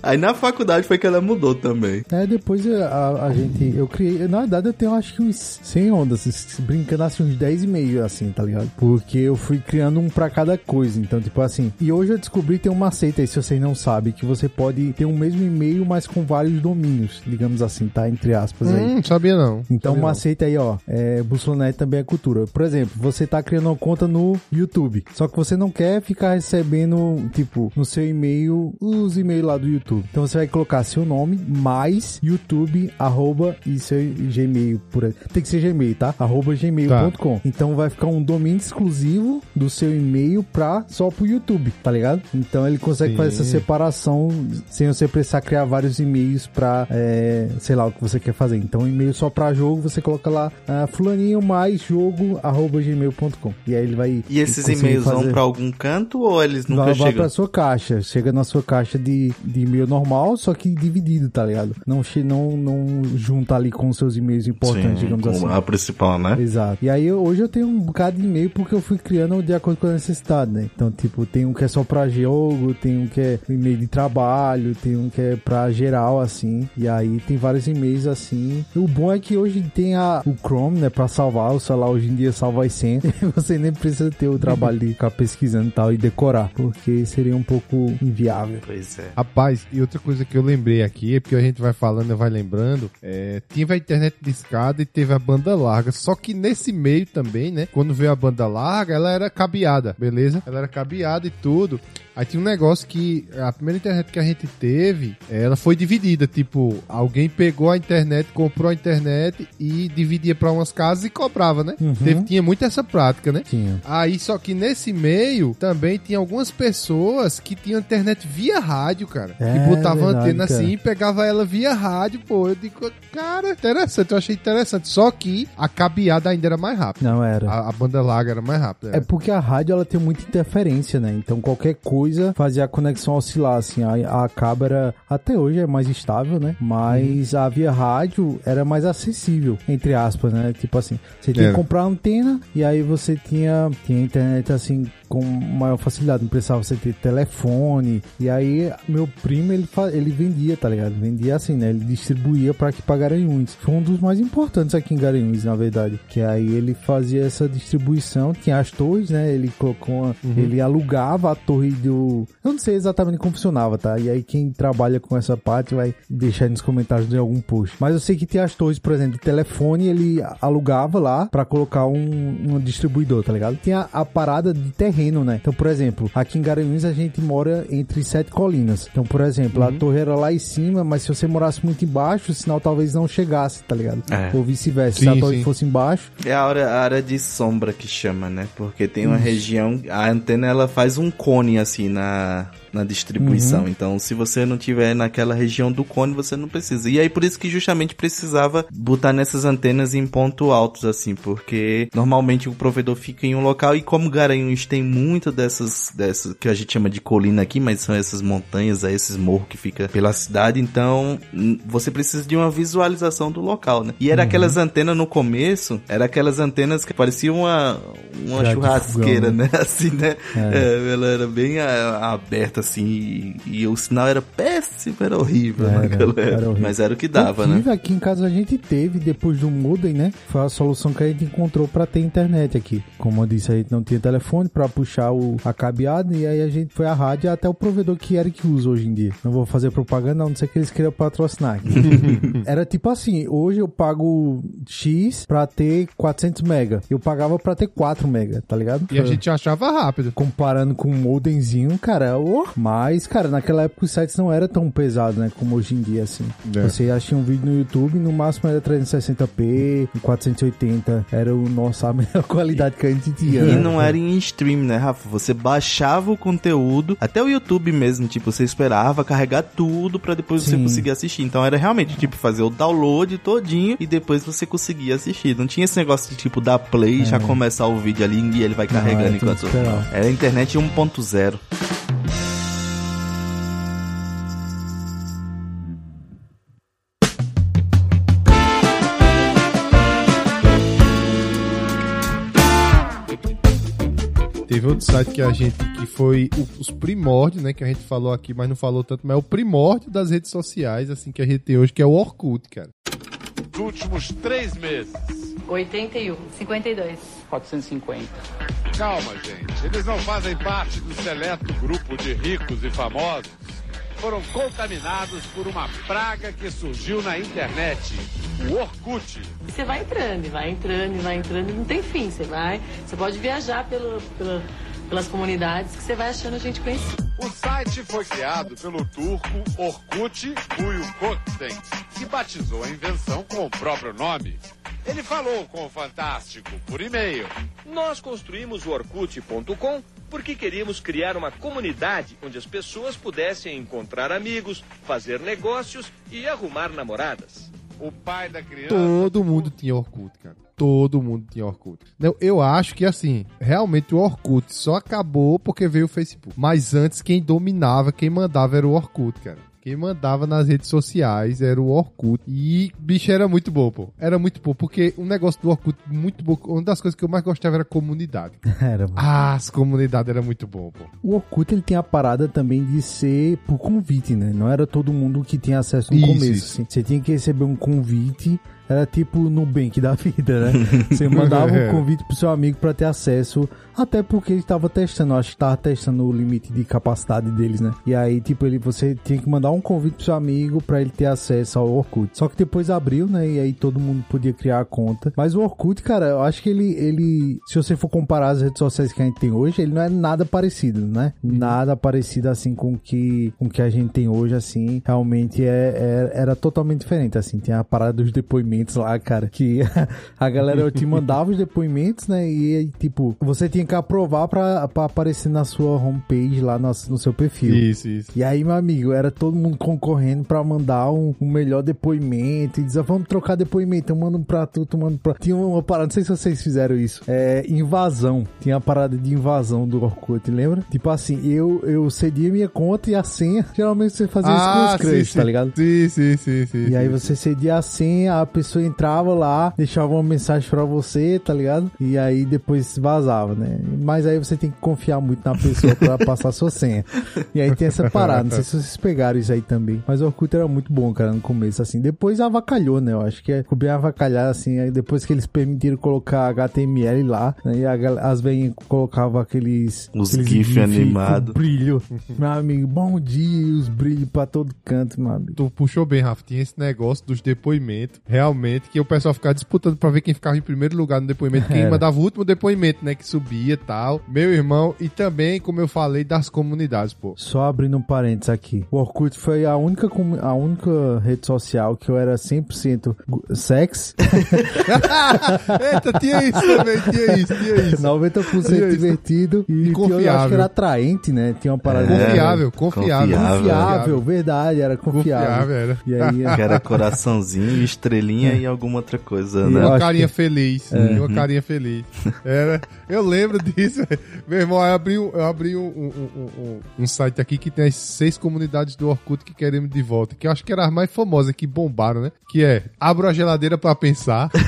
Aí na faculdade foi que ela mudou também. É, depois a, a- gente. Eu criei. Na verdade, eu tenho acho que uns 100 ondas, se- brincando assim, uns 10 e meio, assim, tá ligado? Porque eu fui criando um pra cada coisa. Então, tipo assim. E hoje eu descobri que tem uma macete aí, se vocês não sabem, que você pode ter um mesmo e-mail, mas com vários domínios, digamos assim, tá? Entre aspas aí. Hum, sabia não. Então, sabia uma não. aceita aí, ó. É, Bussonet também é cultura. Por exemplo, você tá criando uma conta no YouTube. Só que você não quer ficar recebendo, tipo, no seu e-mail, os e-mails lá do YouTube. Então você vai colocar seu nome, mais YouTube, arroba e seu Gmail. Por aí. Tem que ser Gmail, tá? Arroba gmail.com. Então vai ficar um domínio exclusivo do seu e-mail pra só pro YouTube, tá ligado? Então ele consegue Sim. fazer essa separação sem você precisar criar vários e-mails pra, é, sei lá, o que você quer fazer. Então, e-mail só pra jogo, você coloca lá ah, fulaninho mais jogo arroba gmail.com. E aí ele vai. E esses e-mails vão fazer- pra algum canto ou eles nunca vai, vai chegam? pra sua caixa. Chega na sua caixa de, de e-mail normal, só que dividido, tá ligado? Não, não, não junta ali com os seus e-mails importantes, Sim, digamos assim. a principal, né? Exato. E aí hoje eu tenho um bocado de e-mail porque eu fui criando de acordo com a necessidade, né? Então, tipo, tem um que é só pra jogo, tem um que é e-mail de trabalho, tem um que é pra geral, assim. E aí tem vários e-mails assim. O bom é que hoje tem a, o Chrome, né? Pra salvar. O celular hoje em dia salva as senhas. Você nem precisa ter o trabalho de ficar pesquisando e tal e decorar. Porque seria um pouco inviável. Pois é. Rapaz, e outra coisa que eu lembrei aqui, é porque a gente vai falando e vai lembrando, é, tive a internet de escada e teve a banda larga, só que nesse meio também, né, quando veio a banda larga, ela era cabeada, beleza? Ela era cabeada e tudo. Aí tinha um negócio que a primeira internet que a gente teve, ela foi dividida, tipo, alguém pegou a internet, comprou a internet e dividia pra umas casas e cobrava, né? Uhum. Teve- tinha muito essa prática, né? Tinha. Aí, só que nesse meio também tinha algumas pessoas que tinham internet via rádio, cara. É, que botavam verdade, antena cara. assim e pegava ela via rádio, pô. Eu digo, cara, interessante, eu achei interessante. Só que a cabeada ainda era mais rápida. Não era. A, a banda larga era mais rápida. É porque a rádio ela tem muita interferência, né? Então qualquer coisa fazia a conexão oscilar, assim. A, a cabo era, até hoje é mais estável, né? Mas a via rádio era mais acessível, entre aspas, né? Tipo assim, você tinha Era. que comprar a antena e aí você tinha, tinha internet assim com maior facilidade, não precisava você ter telefone. E aí meu primo ele, ele vendia, tá ligado? Vendia assim, né? Ele distribuía para aqui pra Garanhuns. Foi um dos mais importantes aqui em Garanhuns, na verdade. Que aí ele fazia essa distribuição, tinha as torres, né? Ele colocou uma, ele alugava a torre do. Eu não sei exatamente como funcionava, tá? E aí quem trabalha com essa parte vai deixar aí nos comentários de algum post. Mas eu sei que tinha as torres, por exemplo, de telefone, ele alugava lá pra colocar um, um distribuidor, tá ligado? Tinha a parada de terreno terreno, né? Então, por exemplo, aqui em Garanhuns a gente mora entre sete colinas. Então, por exemplo, a torre era lá em cima, mas se você morasse muito embaixo, o sinal talvez não chegasse, tá ligado? É. Ou vice-versa. Se a torre sim. fosse embaixo, É a área, a área de sombra que chama, né? Porque tem uma região, a antena ela faz um cone assim na, na distribuição. Uhum. Então, se você não tiver naquela região do cone, você não precisa. E aí por isso que justamente precisava botar nessas antenas em ponto altos assim, porque normalmente o provedor fica em um local e como Garanhuns tem muito dessas dessas que a gente chama de colina aqui, mas são essas montanhas, aí, esses morros que fica pela cidade, então você precisa de uma visualização do local, né? E era Uhum. aquelas antenas no começo, era aquelas antenas que pareciam uma, uma Já churrasqueira, fogão, né? Assim, né? É. É, ela era bem a- aberta, assim, e, e o sinal era péssimo, era horrível Era, naquela era época. horrível. Mas era o que dava, Eu né? aqui em casa a gente teve, depois do modem, né? Foi a solução que a gente encontrou pra ter internet aqui. Como eu disse, a gente não tinha telefone pra puxar o, a cabeada e aí a gente foi à rádio até o provedor que era que usa hoje em dia. Não vou fazer propaganda, a não sei que eles queriam patrocinar aqui. era tipo assim, hoje eu pago X pra ter 400 mega. Eu pagava pra ter 4 mega, tá ligado? E a gente achava rápido. comparando com um modemzinho, cara, oh, mas, cara, naquela época os sites não era tão pesado, né, como hoje em dia, assim. É. Você achava um vídeo no YouTube, no máximo era 360p, 480, era o nosso, a melhor qualidade que a gente tinha, E né? não era em stream, né, Rafa? Você baixava o conteúdo, até o YouTube mesmo, tipo, você esperava carregar tudo pra depois você Sim. conseguir assistir. Então era realmente, tipo, fazer o download todinho e depois você conseguia assistir. Não tinha esse negócio de, tipo, dar play e já começar o vídeo ali e ele vai carregando era tudo enquanto... Era internet 1.0. Teve outro site que a gente, que foi o- os primórdios, né, que a gente falou aqui, mas não falou tanto, mas é o primórdio das redes sociais, assim, que a gente tem hoje, que é o Orkut, cara. Nos últimos três meses. 81. 52. 450. Calma, gente. Eles não fazem parte do seleto grupo de ricos e famosos. Foram contaminados por uma praga que surgiu na internet. O Orkut. Você vai entrando, vai entrando, vai entrando, e não tem fim. Você vai. Você pode viajar pelo, pela- pelas comunidades que você vai achando gente conhecida. O site foi criado pelo turco Orkut Buyukotsen, que batizou a invenção com o próprio nome. Ele falou com o Fantástico por e-mail. Nós construímos o Orkut.com porque queríamos criar uma comunidade onde as pessoas pudessem encontrar amigos, fazer negócios e arrumar namoradas. O pai da criança. Todo mundo tinha Orkut, cara. Todo mundo tinha Orkut. Eu, eu acho que, assim, realmente o Orkut só acabou porque veio o Facebook. Mas antes, quem dominava, quem mandava era o Orkut, cara. Quem mandava nas redes sociais era o Orkut. E, bicho, era muito bom, pô. Era muito bom, porque um negócio do Orkut muito bom. Uma das coisas que eu mais gostava era a comunidade. Era, mano. Ah, as comunidades era muito bom, pô. O Orkut ele tem a parada também de ser por convite, né? Não era todo mundo que tinha acesso no Isso, começo. isso. assim. Você tinha que receber um convite, era tipo no Nubank da vida, né? Você mandava É. um convite pro seu amigo pra ter acesso, até porque ele estava testando, acho que tava testando o limite de capacidade deles, né? E aí, tipo, ele, você tinha que mandar um convite pro seu amigo pra ele ter acesso ao Orkut. Só que depois abriu, né? E aí todo mundo podia criar a conta. Mas o Orkut, cara, eu acho que ele, ele, se você for comparar as redes sociais que a gente tem hoje, ele não é nada parecido, né? Nada parecido assim com o que, com que a gente tem hoje, assim. Realmente é, é- era totalmente diferente, assim. Tem a parada dos depoimentos lá, cara, que a galera te mandava os depoimentos, né? E tipo, você tinha que aprovar pra, pra aparecer na sua homepage lá no, no seu perfil. Isso, isso. E aí, meu amigo, era todo mundo concorrendo pra mandar um, um melhor depoimento. E dizer, vamos trocar depoimento. Eu mando um pra tu, tu manda pra. Tinha uma parada, não sei se vocês fizeram isso. É, invasão. Tinha a parada de invasão do Orkut, lembra? Tipo assim, eu, eu cedia minha conta e a senha. Geralmente você fazia isso com os crushes, Ah, sim, tá ligado? Sim, sim, sim, sim. E aí sim. você cedia a senha, a pessoa entrava lá, deixava uma mensagem pra você, tá ligado? E aí depois vazava, né? Mas aí você tem que confiar muito na pessoa pra passar sua senha. E aí tem essa parada, não sei se vocês pegaram isso aí também. Mas o Orkut era muito bom, cara, no começo, assim. Depois avacalhou, né? Eu acho que ficou bem avacalhado, assim. Aí depois que eles permitiram colocar HTML lá, né? E a as velhinhas colocavam aqueles... Os aqueles GIF com animado. brilho. meu amigo, bom dia, os brilhos pra todo canto, meu amigo. Tu puxou bem, Rafa. Tinha esse negócio dos depoimentos. Realmente realmente, que o pessoal ficava disputando pra ver quem ficava em primeiro lugar no depoimento, quem Era. mandava o último depoimento, né, que subia e tal. Meu irmão, e também, como eu falei, das comunidades, pô. Só abrindo um parênteses aqui. O Orkut foi a única, a única rede social que eu era 100% gu- sex, Eita, tinha isso também, tinha isso, tinha isso. 90% Tinha isso. divertido e, que eu acho confiável. que era atraente, né? Tinha uma parada... Confiável, confiável. Confiável, verdade, era confiável. Confiável, era. E aí, Que era coraçãozinho, estrelinha e alguma outra coisa, E né? uma carinha que- feliz. É. E uma carinha feliz. Era, eu lembro disso. Meu irmão, eu abri, um- eu abri um, um, um- um- um site aqui que tem as seis comunidades do Orkut que queremos de volta. Que eu acho que era as mais famosas, que bombaram, né? Que é Abro a geladeira pra pensar.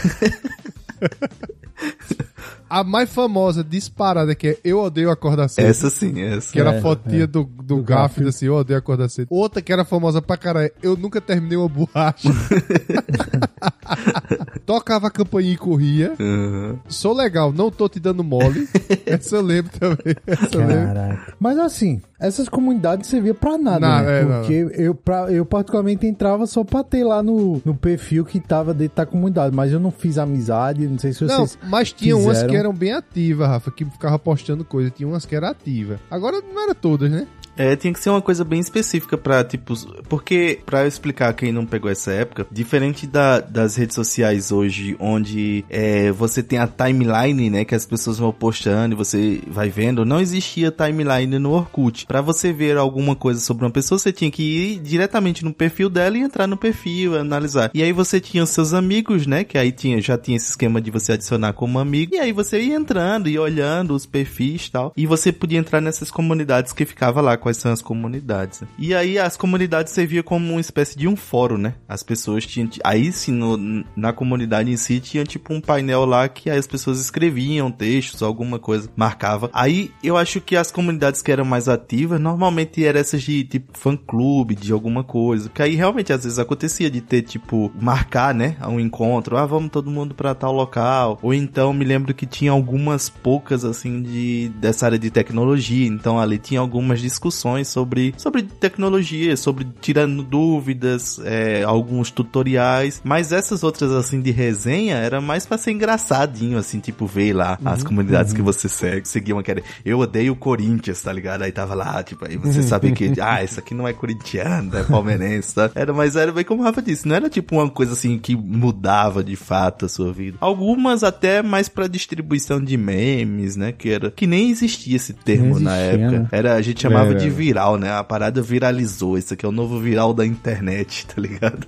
a mais famosa disparada que é Eu Odeio Acordar Cedo. Essa sim, essa. Que era É, a fotinha é. do, do, Garfield, assim, eu odeio acordar cedo. Outra que era famosa pra caralho, eu nunca terminei uma borracha. Tocava a campainha e corria. Uhum. Sou legal, não tô te dando mole. Essa eu lembro também. Essa eu lembro. Caraca. Mas assim, essas comunidades servia pra nada, Não, né? é, não, Porque eu, pra, eu particularmente entrava só pra ter lá no, no perfil que tava dentro da comunidade, mas eu não fiz amizade, não sei se Não, vocês mas tinha umas fizeram. que eram bem ativas, Rafa, que ficava postando coisa. Tinha umas que eram ativas. Agora não era todas, né? É, tinha que ser uma coisa bem específica pra, tipo, porque, pra eu explicar quem não pegou essa época, diferente da- das redes sociais hoje, onde é, você tem a timeline, né, que as pessoas vão postando e você vai vendo, não existia timeline no Orkut. Pra você ver alguma coisa sobre uma pessoa, você tinha que ir diretamente no perfil dela e entrar no perfil, analisar. E aí você tinha os seus amigos, né, que aí tinha, já tinha esse esquema de você adicionar como amigo, e aí você ia entrando e olhando os perfis tal, e você podia entrar nessas comunidades que ficava lá, quais são as comunidades. E aí as comunidades serviam como uma espécie de um fórum, né? As pessoas tinham, aí sim, no- na comunidade em si, tinha tipo um painel lá que as pessoas escreviam textos, alguma coisa, marcava. Aí eu acho que as comunidades que eram mais ativas, normalmente eram essas de tipo fã-clube, de alguma coisa. Que aí realmente às vezes acontecia de ter tipo, marcar, né? Um encontro, ah, vamos todo mundo pra tal local. Ou então me lembro que tinha algumas poucas assim de dessa área de tecnologia, então ali tinha algumas discussões sobre, sobre tecnologia, sobre tirando dúvidas, é, alguns tutoriais, mas essas outras assim de resenha era mais pra ser engraçadinho, assim, tipo, ver lá as comunidades que você segue, seguia uma que era, eu odeio o Corinthians, tá ligado? Aí tava lá, tipo, aí você sabia que, ah, isso aqui não é corintiano, é palmeirense, tá? Era, mas era bem como o Rafa disse, não era tipo uma coisa assim que mudava de fato a sua vida. Algumas até mais pra distribuição de memes, né? Que era, que nem existia esse termo Nem na existia, época. né? Era, a gente chamava Era, de era. viral, né? A parada viralizou. Isso aqui é o novo viral da internet, tá ligado?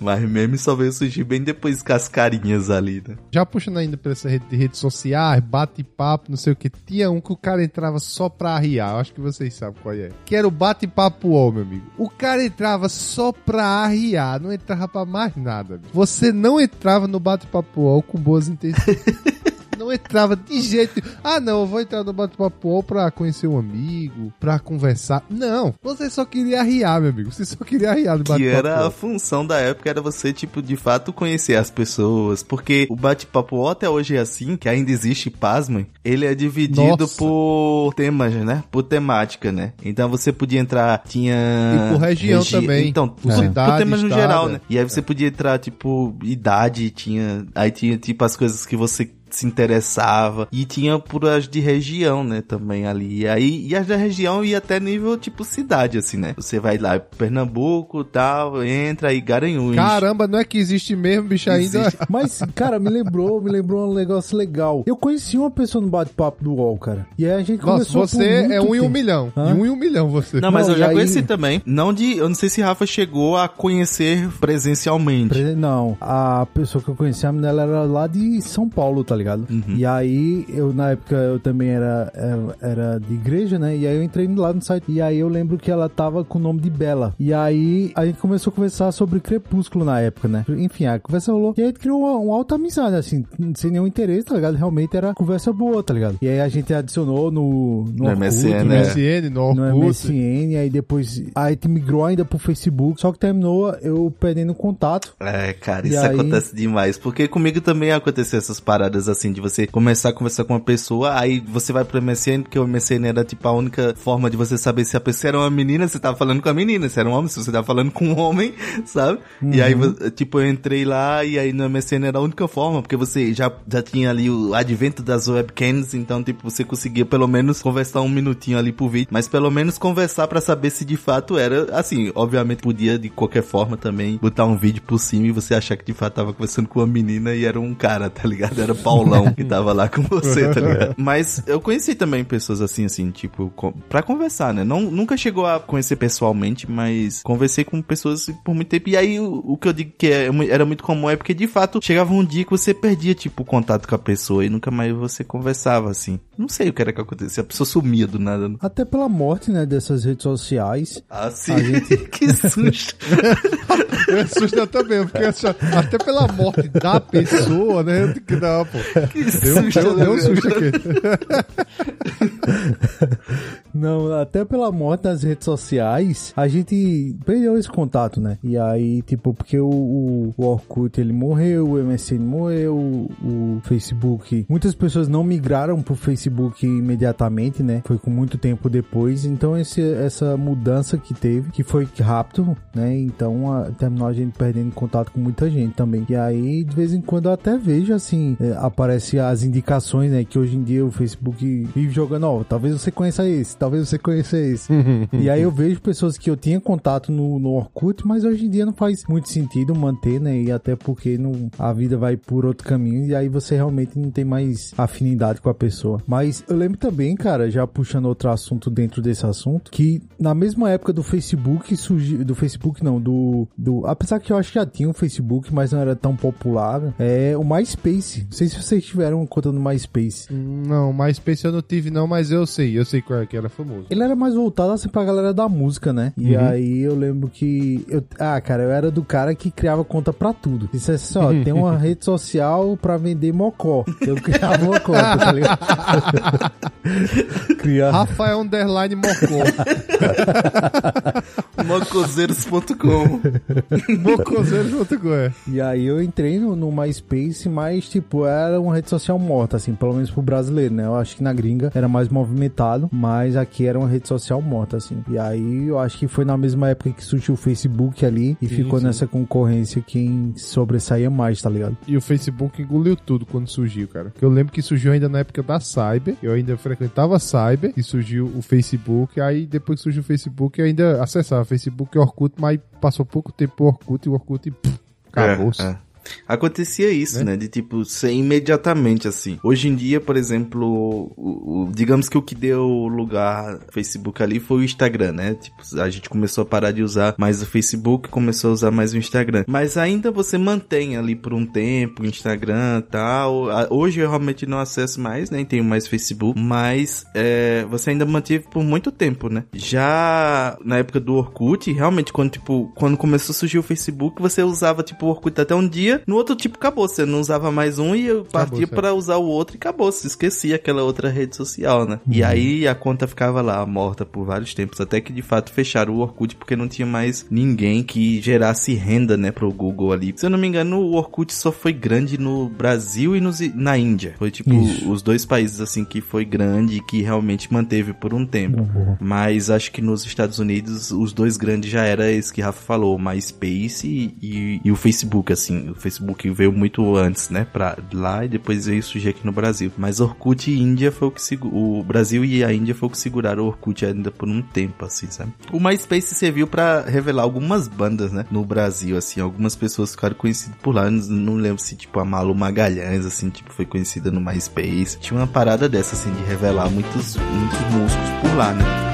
Mas meme só veio surgir bem depois com as carinhas ali, né? Já puxando ainda pra essa rede de redes sociais, bate-papo, não sei o que. Tinha um que o cara entrava só pra arriar. Eu acho que vocês sabem qual é. Que era o bate-papo UOL, meu amigo. O cara entrava só pra arriar, não entrava pra mais nada. amigo. Você não entrava no bate-papo UOL com boas intenções. Não entrava de jeito. Ah, não, eu vou entrar no bate-papo pra conhecer um amigo, pra conversar. Não, você só queria arriar, meu amigo. Você só queria arriar no Que bate-papo era a função da época, era você, tipo, de fato conhecer as pessoas. Porque o bate-papo até hoje é assim, que ainda existe, pasmem. Ele é dividido Nossa. por temas, né? Por temática, né? Então você podia entrar, tinha... E por região também. Então, Por por, cidade, por temas no geral, é. né? E aí você podia entrar, tipo, idade, tinha... Aí tinha, tipo, as coisas que você se interessava e tinha por as de região, né, também ali. E aí, e as da região ia até nível tipo cidade, assim, né? Você vai lá, Pernambuco, tal, entra aí, Garanhuns. Caramba, não é que existe mesmo, bicho, ainda. Existe. Mas, cara, me lembrou, me lembrou um negócio legal. Eu conheci uma pessoa no bate-papo do UOL, cara. E aí a gente Nossa, começou por você é um em um tempo. milhão. Hã? De um em um milhão, você. Não, mas Não, eu e já aí- conheci também. Não de. Eu não sei se Rafa chegou a conhecer presencialmente. Pre- Não, a pessoa que eu conheci, a menina, ela era lá de São Paulo, tá ligado? Uhum. E aí, eu na época, eu também era, era, era de igreja, né? E aí eu entrei lá no site. E aí eu lembro que ela tava com o nome de Bela. E aí a gente começou a conversar sobre Crepúsculo na época, né? Enfim, a conversa rolou. E aí a gente criou uma, uma alta amizade, assim, sem nenhum interesse, tá ligado? Realmente era conversa boa, tá ligado? E aí a gente adicionou no, no, No Orkut, MSN, No né? MSN, no no Orkut. MSN, aí depois a gente migrou ainda pro Facebook, só que terminou eu perdendo contato. É, cara, isso aí- acontece demais. Porque comigo também aconteceu essas paradas assim, de você começar a conversar com uma pessoa, aí você vai pro MSN, porque o MSN era, tipo, a única forma de você saber se a pessoa era uma menina, você tava falando com a menina, se era um homem, se você tava falando com um homem, sabe? E aí, Uhum. tipo, eu entrei lá e aí no MSN era a única forma, porque você já, já tinha ali o advento das webcams, então, tipo, você conseguia pelo menos conversar um minutinho ali por vídeo, mas pelo menos conversar pra saber se de fato era, assim, obviamente podia de qualquer forma também botar um vídeo por cima e você achar que de fato tava conversando com uma menina e era um cara, tá ligado? Era Paulão que tava lá com você, tá ligado? Mas eu conheci também pessoas assim, assim, tipo, com, pra conversar, né? Não, nunca chegou a conhecer pessoalmente, mas conversei com pessoas por muito tempo. E aí o, o que eu digo que é, era muito comum é porque de fato chegava um dia que você perdia, tipo, o contato com a pessoa e nunca mais você conversava, assim. Não sei o que era que acontecia, a pessoa sumia do nada. Até pela morte, né, dessas redes sociais. Ah, sim. A gente... que susto. Eu assusto também, porque até pela morte da pessoa, né? Que dar, pô. Que susto, deu, deu um né, susto meu? aqui. Não, até pela morte das redes sociais, a gente perdeu esse contato, né? E aí, tipo, porque o, o, o Orkut ele morreu, o MSN morreu, o, o Facebook. Muitas pessoas não migraram pro Facebook imediatamente, né? Foi com muito tempo depois. Então, esse, essa mudança que teve, que foi rápido, né? Então, a, terminou a gente perdendo contato com muita gente também. E aí, de vez em quando, eu até vejo assim, é, aparece as indicações, né? Que hoje em dia o Facebook vive jogando, ó, talvez você conheça esse, talvez você conheça esse. e aí eu vejo pessoas que eu tinha contato no, no Orkut, mas hoje em dia não faz muito sentido manter, né? E até porque não, a vida vai por outro caminho e aí você realmente não tem mais afinidade com a pessoa. Mas eu lembro também, cara, já puxando outro assunto dentro desse assunto, que na mesma época do Facebook surgiu, do Facebook não, do, do, apesar que eu acho que já tinha um Facebook, mas não era tão popular, é o MySpace. Não sei se vocês tiveram conta no MySpace. Não, MySpace eu não tive não, mas eu sei, eu sei qual é que era famoso. Ele era mais voltado assim pra galera da música, né? E Uhum. aí eu lembro que. Eu, ah, cara, eu era do cara que criava conta pra tudo. Disse assim, ó, tem uma rede social pra vender mocó. Eu criava uma conta, tá ligado? Criar. Rafael Underline Mocó. Mocoseiros.com Mocoseiros.com, é. E aí eu entrei no, no MySpace, mas, tipo, era uma rede social morta, assim, pelo menos pro brasileiro, né? Eu acho que na gringa era mais movimentado, mas aqui era uma rede social morta, assim. E aí eu acho que foi na mesma época que surgiu o Facebook ali e Sim, ficou sim. nessa concorrência quem sobressaía mais, tá ligado? E o Facebook engoliu tudo quando surgiu, cara. Eu lembro que surgiu ainda na época da Cyber. Eu ainda frequentava a Cyber e surgiu o Facebook. Aí depois que surgiu o Facebook, eu ainda acessava Facebook e Orkut, mas passou pouco tempo o Orkut e o Orkut pff, acabou-se. É, é. Acontecia isso, né? De tipo, ser imediatamente assim. Hoje em dia, por exemplo, o, o- digamos que o que deu lugar ao Facebook ali foi o Instagram, né? Tipo, a gente começou a parar de usar mais o Facebook, começou a usar mais o Instagram. Mas ainda você mantém ali por um tempo o Instagram e tal. Hoje eu realmente não acesso mais, nem tenho mais Facebook, mas é, você ainda manteve por muito tempo, né? Já na época do Orkut, realmente, quando, tipo, quando começou a surgir o Facebook, você usava, tipo, o Orkut até um dia, no outro, tipo, acabou. Você não usava mais um e eu partia pra usar o outro e acabou. Se esquecia aquela outra rede social, né? E aí a conta ficava lá, morta por vários tempos, até que de fato fecharam o Orkut porque não tinha mais ninguém que gerasse renda, né, pro Google ali. Se eu não me engano, o Orkut só foi grande no Brasil e nos, na Índia. Foi, tipo, Isso. os dois países, assim, que foi grande e que realmente manteve por um tempo. Mas acho que nos Estados Unidos, os dois grandes já era esse que Rafa falou, o MySpace e, e, e o Facebook, assim. O Facebook veio muito antes, né, pra lá e depois veio surgir aqui no Brasil. Mas Orkut e Índia foi o que o Brasil e a Índia foi o que seguraram o Orkut ainda por um tempo, assim, sabe? O MySpace serviu pra revelar algumas bandas, né, no Brasil, assim. Algumas pessoas ficaram conhecidas por lá. Não, não lembro se, tipo, a Malu Magalhães, assim, tipo, foi conhecida no MySpace. Tinha uma parada dessa, assim, de revelar muitos, muitos músicos por lá, né?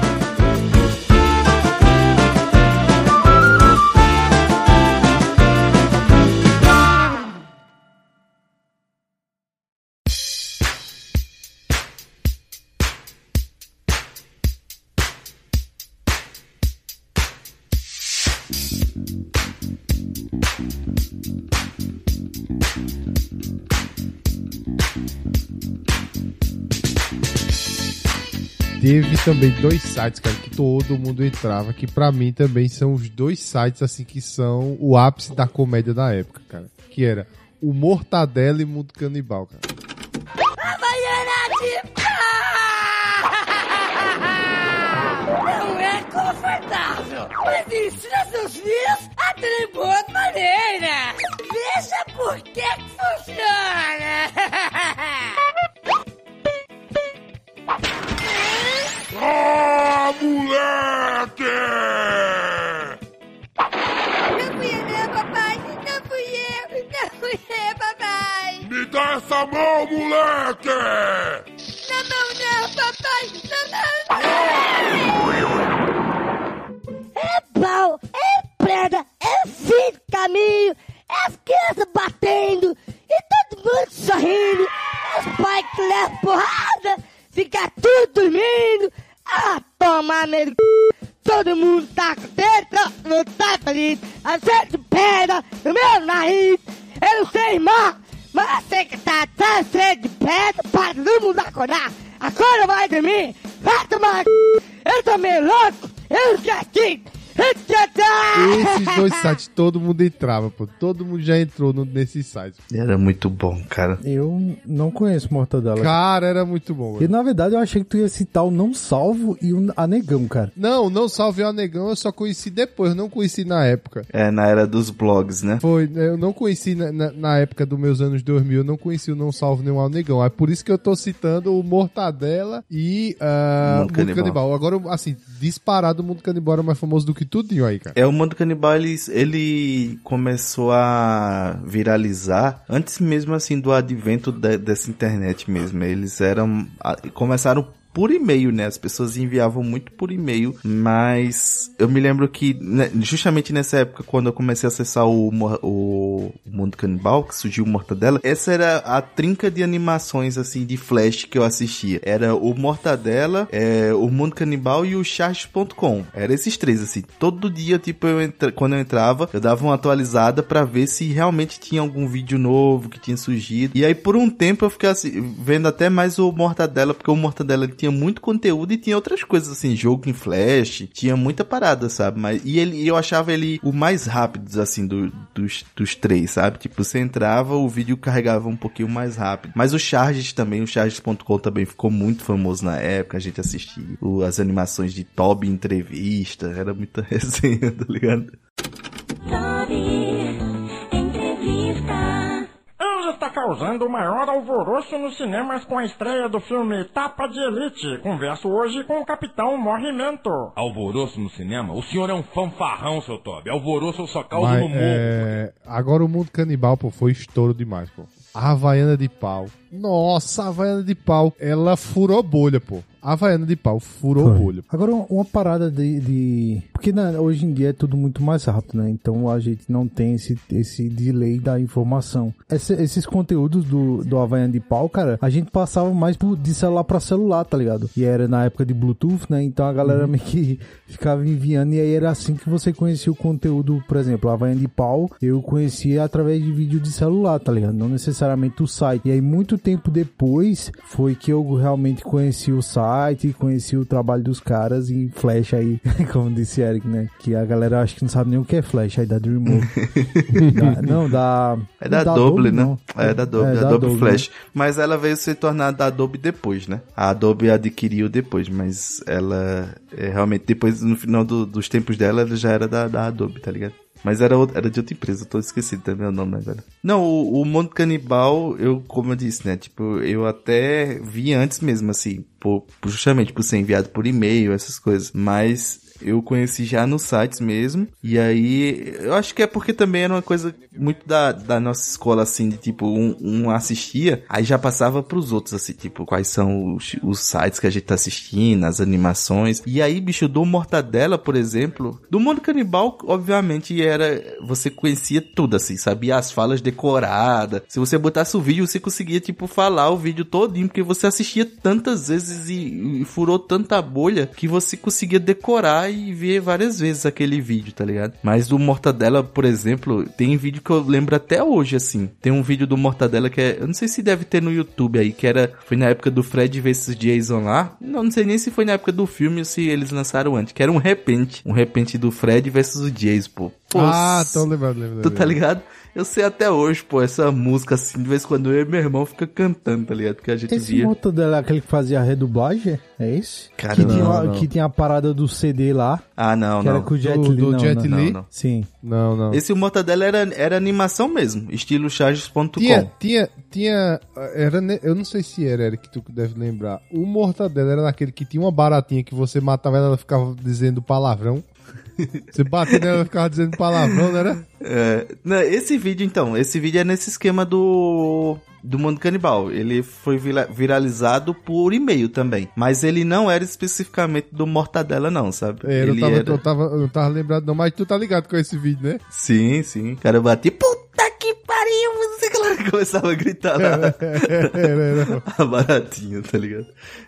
Teve também dois sites, cara, que todo mundo entrava, que pra mim também são os dois sites, assim, que são o ápice da comédia da época, cara. Que era o Mortadela e Mundo Canibal, cara. Não é confortável, mas ensina seus filhos a terem boas maneiras. Veja por que funciona. Ah, moleque! Não fui eu, não, papai. Não fui eu. Não fui eu, papai. Me dá essa mão, moleque! Na mão não, papai. Na mão É pau, é preda, é fim de caminho, é as crianças batendo e todo mundo sorrindo. É os pais que levam porrada, fica tudo dormindo. Ah, toma meu. Todo mundo tá dentro, não tá feliz. A gente pedra no meu nariz. Eu não sei, irmão, mas sei que tá tão cheio de pedra para todo mundo acordar. Agora vai dormir, vai tomar. Eu tô meio louco, eu esqueci. Esses dois sites todo mundo entrava, pô. Todo mundo já entrou no, nesses sites. Era muito bom, cara. Eu não conheço Mortadela. Cara, era muito bom. E na verdade eu achei que tu ia citar o Não Salvo e o Anegão, cara. Não, Não Salve o Anegão eu só conheci depois, eu não conheci na época. É, na era dos blogs, né? Foi, eu não conheci na, na, na época dos meus anos 2000, eu não conheci o Não Salvo nem o Anegão. É por isso que eu tô citando o Mortadela e uh, o Mundo Canibal. Canibal. Agora, assim, disparado o Mundo Canibal era mais famoso do que tudinho aí, cara. É, o Mundo Canibal, ele, ele começou a viralizar antes mesmo, assim, do advento de- dessa internet mesmo. Eles eram... a- começaram por e-mail, né? As pessoas enviavam muito por e-mail, mas eu me lembro que né, justamente nessa época, quando eu comecei a acessar o, o Mundo Canibal, que surgiu o Mortadela, essa era a trinca de animações, assim, de flash que eu assistia. Era o Mortadela, é, o Mundo Canibal e o Charges.com. Era esses três, assim. Todo dia, tipo, eu entra... quando eu entrava, eu dava uma atualizada pra ver se realmente tinha algum vídeo novo que tinha surgido. E aí, por um tempo, eu fiquei assim, vendo até mais o Mortadela, porque o Mortadela ele tinha muito conteúdo e tinha outras coisas, assim, jogo em flash, tinha muita parada, sabe? Mas, e ele, eu achava ele o mais rápido, assim, do- dos, dos três, sabe? Tipo, você entrava, o vídeo carregava um pouquinho mais rápido. Mas o Charges também, o Charges.com também ficou muito famoso na época, a gente assistia as animações de Toby entrevista, era muita resenha, tá ligado? Está causando o maior alvoroço nos cinemas com a estreia do filme Tapa de Elite. Converso hoje com o Capitão Morrimento. Alvoroço no cinema? O senhor é um fanfarrão, seu Toby. Alvoroço eu só causo Mas, no morro. é, agora o Mundo Canibal, pô, foi estouro demais, pô. A Havaiana de pau. Nossa, a Havaiana de pau. Ela furou bolha, pô. A Havaiana de pau furou Foi. bolha. Agora, uma- parada de. de- Porque né, hoje em dia é tudo muito mais rápido, né? Então a gente não tem esse, esse delay da informação. Esse- esses conteúdos do, do Havaiana de pau, cara, a gente passava mais por- de celular pra celular, tá ligado? E era na época de Bluetooth, né? Então a galera meio que ficava enviando e aí era assim que você conhecia o conteúdo, por exemplo, a Havaiana de pau, eu conhecia através de vídeo de celular, tá ligado? Não necessariamente o site. E aí muito tempo depois foi que eu realmente conheci o site, conheci o trabalho dos caras em Flash aí, como disse Eric, né? Que a galera acho que não sabe nem o que é Flash aí da Dreamwave. Da- não, da... É da da Adobe, né? não. É da Adobe, É, da Adobe Adobe, Flash. Mas ela veio se tornar da Adobe depois, né? A Adobe adquiriu depois, mas ela é, realmente depois, no final do- dos tempos dela, ela já era da, da Adobe, tá ligado? Mas era, era de outra empresa, tô esquecido também o nome agora. Não, o, o Mundo Canibal, eu, como eu disse, né? Tipo, eu até vi antes mesmo, assim, por, justamente por ser enviado por e-mail, essas coisas. Mas eu conheci já nos sites mesmo. E aí, eu acho que é porque também era uma coisa muito da, da nossa escola, assim, de tipo, um, um assistia, aí já passava pros outros, assim, tipo, quais são os, os sites que a gente tá assistindo, as animações. E aí, bicho, do Mortadela, por exemplo, do Mundo Canibal, obviamente, era, você conhecia tudo, assim, sabia as falas decoradas. Se você botasse o vídeo, você conseguia, tipo, falar o vídeo todinho, porque você assistia tantas vezes e, e furou tanta bolha que você conseguia decorar e ver várias vezes aquele vídeo, tá ligado? Mas do Mortadela, por exemplo, tem vídeo que eu lembro até hoje, assim. Tem um vídeo do Mortadela que é, eu não sei se deve ter no YouTube aí, que era, foi na época do Fred vs Jason lá. Não, não sei nem se foi na época do filme ou se eles lançaram antes, que era um repente, um repente do Fred versus o Jason, pô. Pô, ah, tô lembrando, lembrando. Tu tá ligado? Eu sei até hoje, pô, essa música, assim, de vez em quando eu e meu irmão fica cantando, tá ligado? Porque a gente Esse via. Mortadela é aquele que fazia a redublagem? É esse? Cara, que, não, tinha, não. que tinha a parada do CD lá. Ah, não, que não. era com o Jet Do- Li. do não, Jet não, Li? não. Sim. Não, não. Esse Mortadela era, era animação mesmo, estilo charges.com. Tinha, tinha, tinha, era, eu não sei se era, Eric, tu que deve lembrar. O Mortadela era naquele que tinha uma baratinha que você matava ela, ela ficava dizendo palavrão. Você batia nela, ela ficava dizendo palavrão, não era? É, não, esse vídeo, então, esse vídeo é nesse esquema do do Mundo Canibal. Ele foi vira- viralizado por e-mail também. Mas ele não era especificamente do Mortadela, não, sabe? É, eu, ele tava, era... eu, tava, eu não tava lembrado não, mas tu tá ligado com esse vídeo, né? Sim, sim. O cara batia, puta que pariu, você que lá começava a gritar lá. Era, era. A baratinha, tá ligado?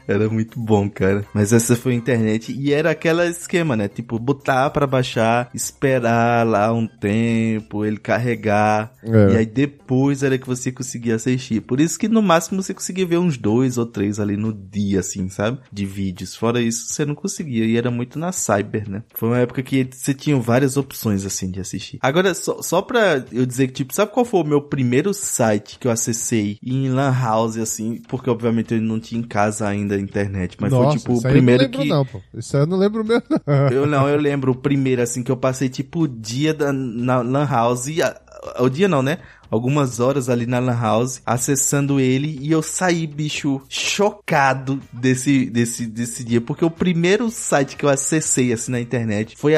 Era muito bom, cara. Mas essa foi a internet e era aquela esquema, né? Tipo, botar pra baixar, esperar lá um tempo, ele carregar. É. E aí depois era que você conseguia assistir. Por isso que no máximo você conseguia ver uns dois ou três ali no dia, assim, sabe? De vídeos. Fora isso, você não conseguia. E era muito na Cyber, né? Foi uma época que você tinha várias opções, assim, de assistir. Agora, só, só pra eu dizer que, tipo, sabe qual foi o meu primeiro site que eu acessei em Lan House, assim? Porque, obviamente, eu não tinha em casa ainda a internet. Mas Nossa, foi, tipo, o primeiro eu não lembro que... não, pô. Isso eu não lembro mesmo, não. Eu não, eu lembro o primeiro, assim, que eu passei, tipo, o dia da, na Lan House. E a- o dia não, né? Algumas horas ali na Lan House, acessando ele, e eu saí, bicho, chocado desse, desse, desse dia. Porque o primeiro site que eu acessei, assim, na internet foi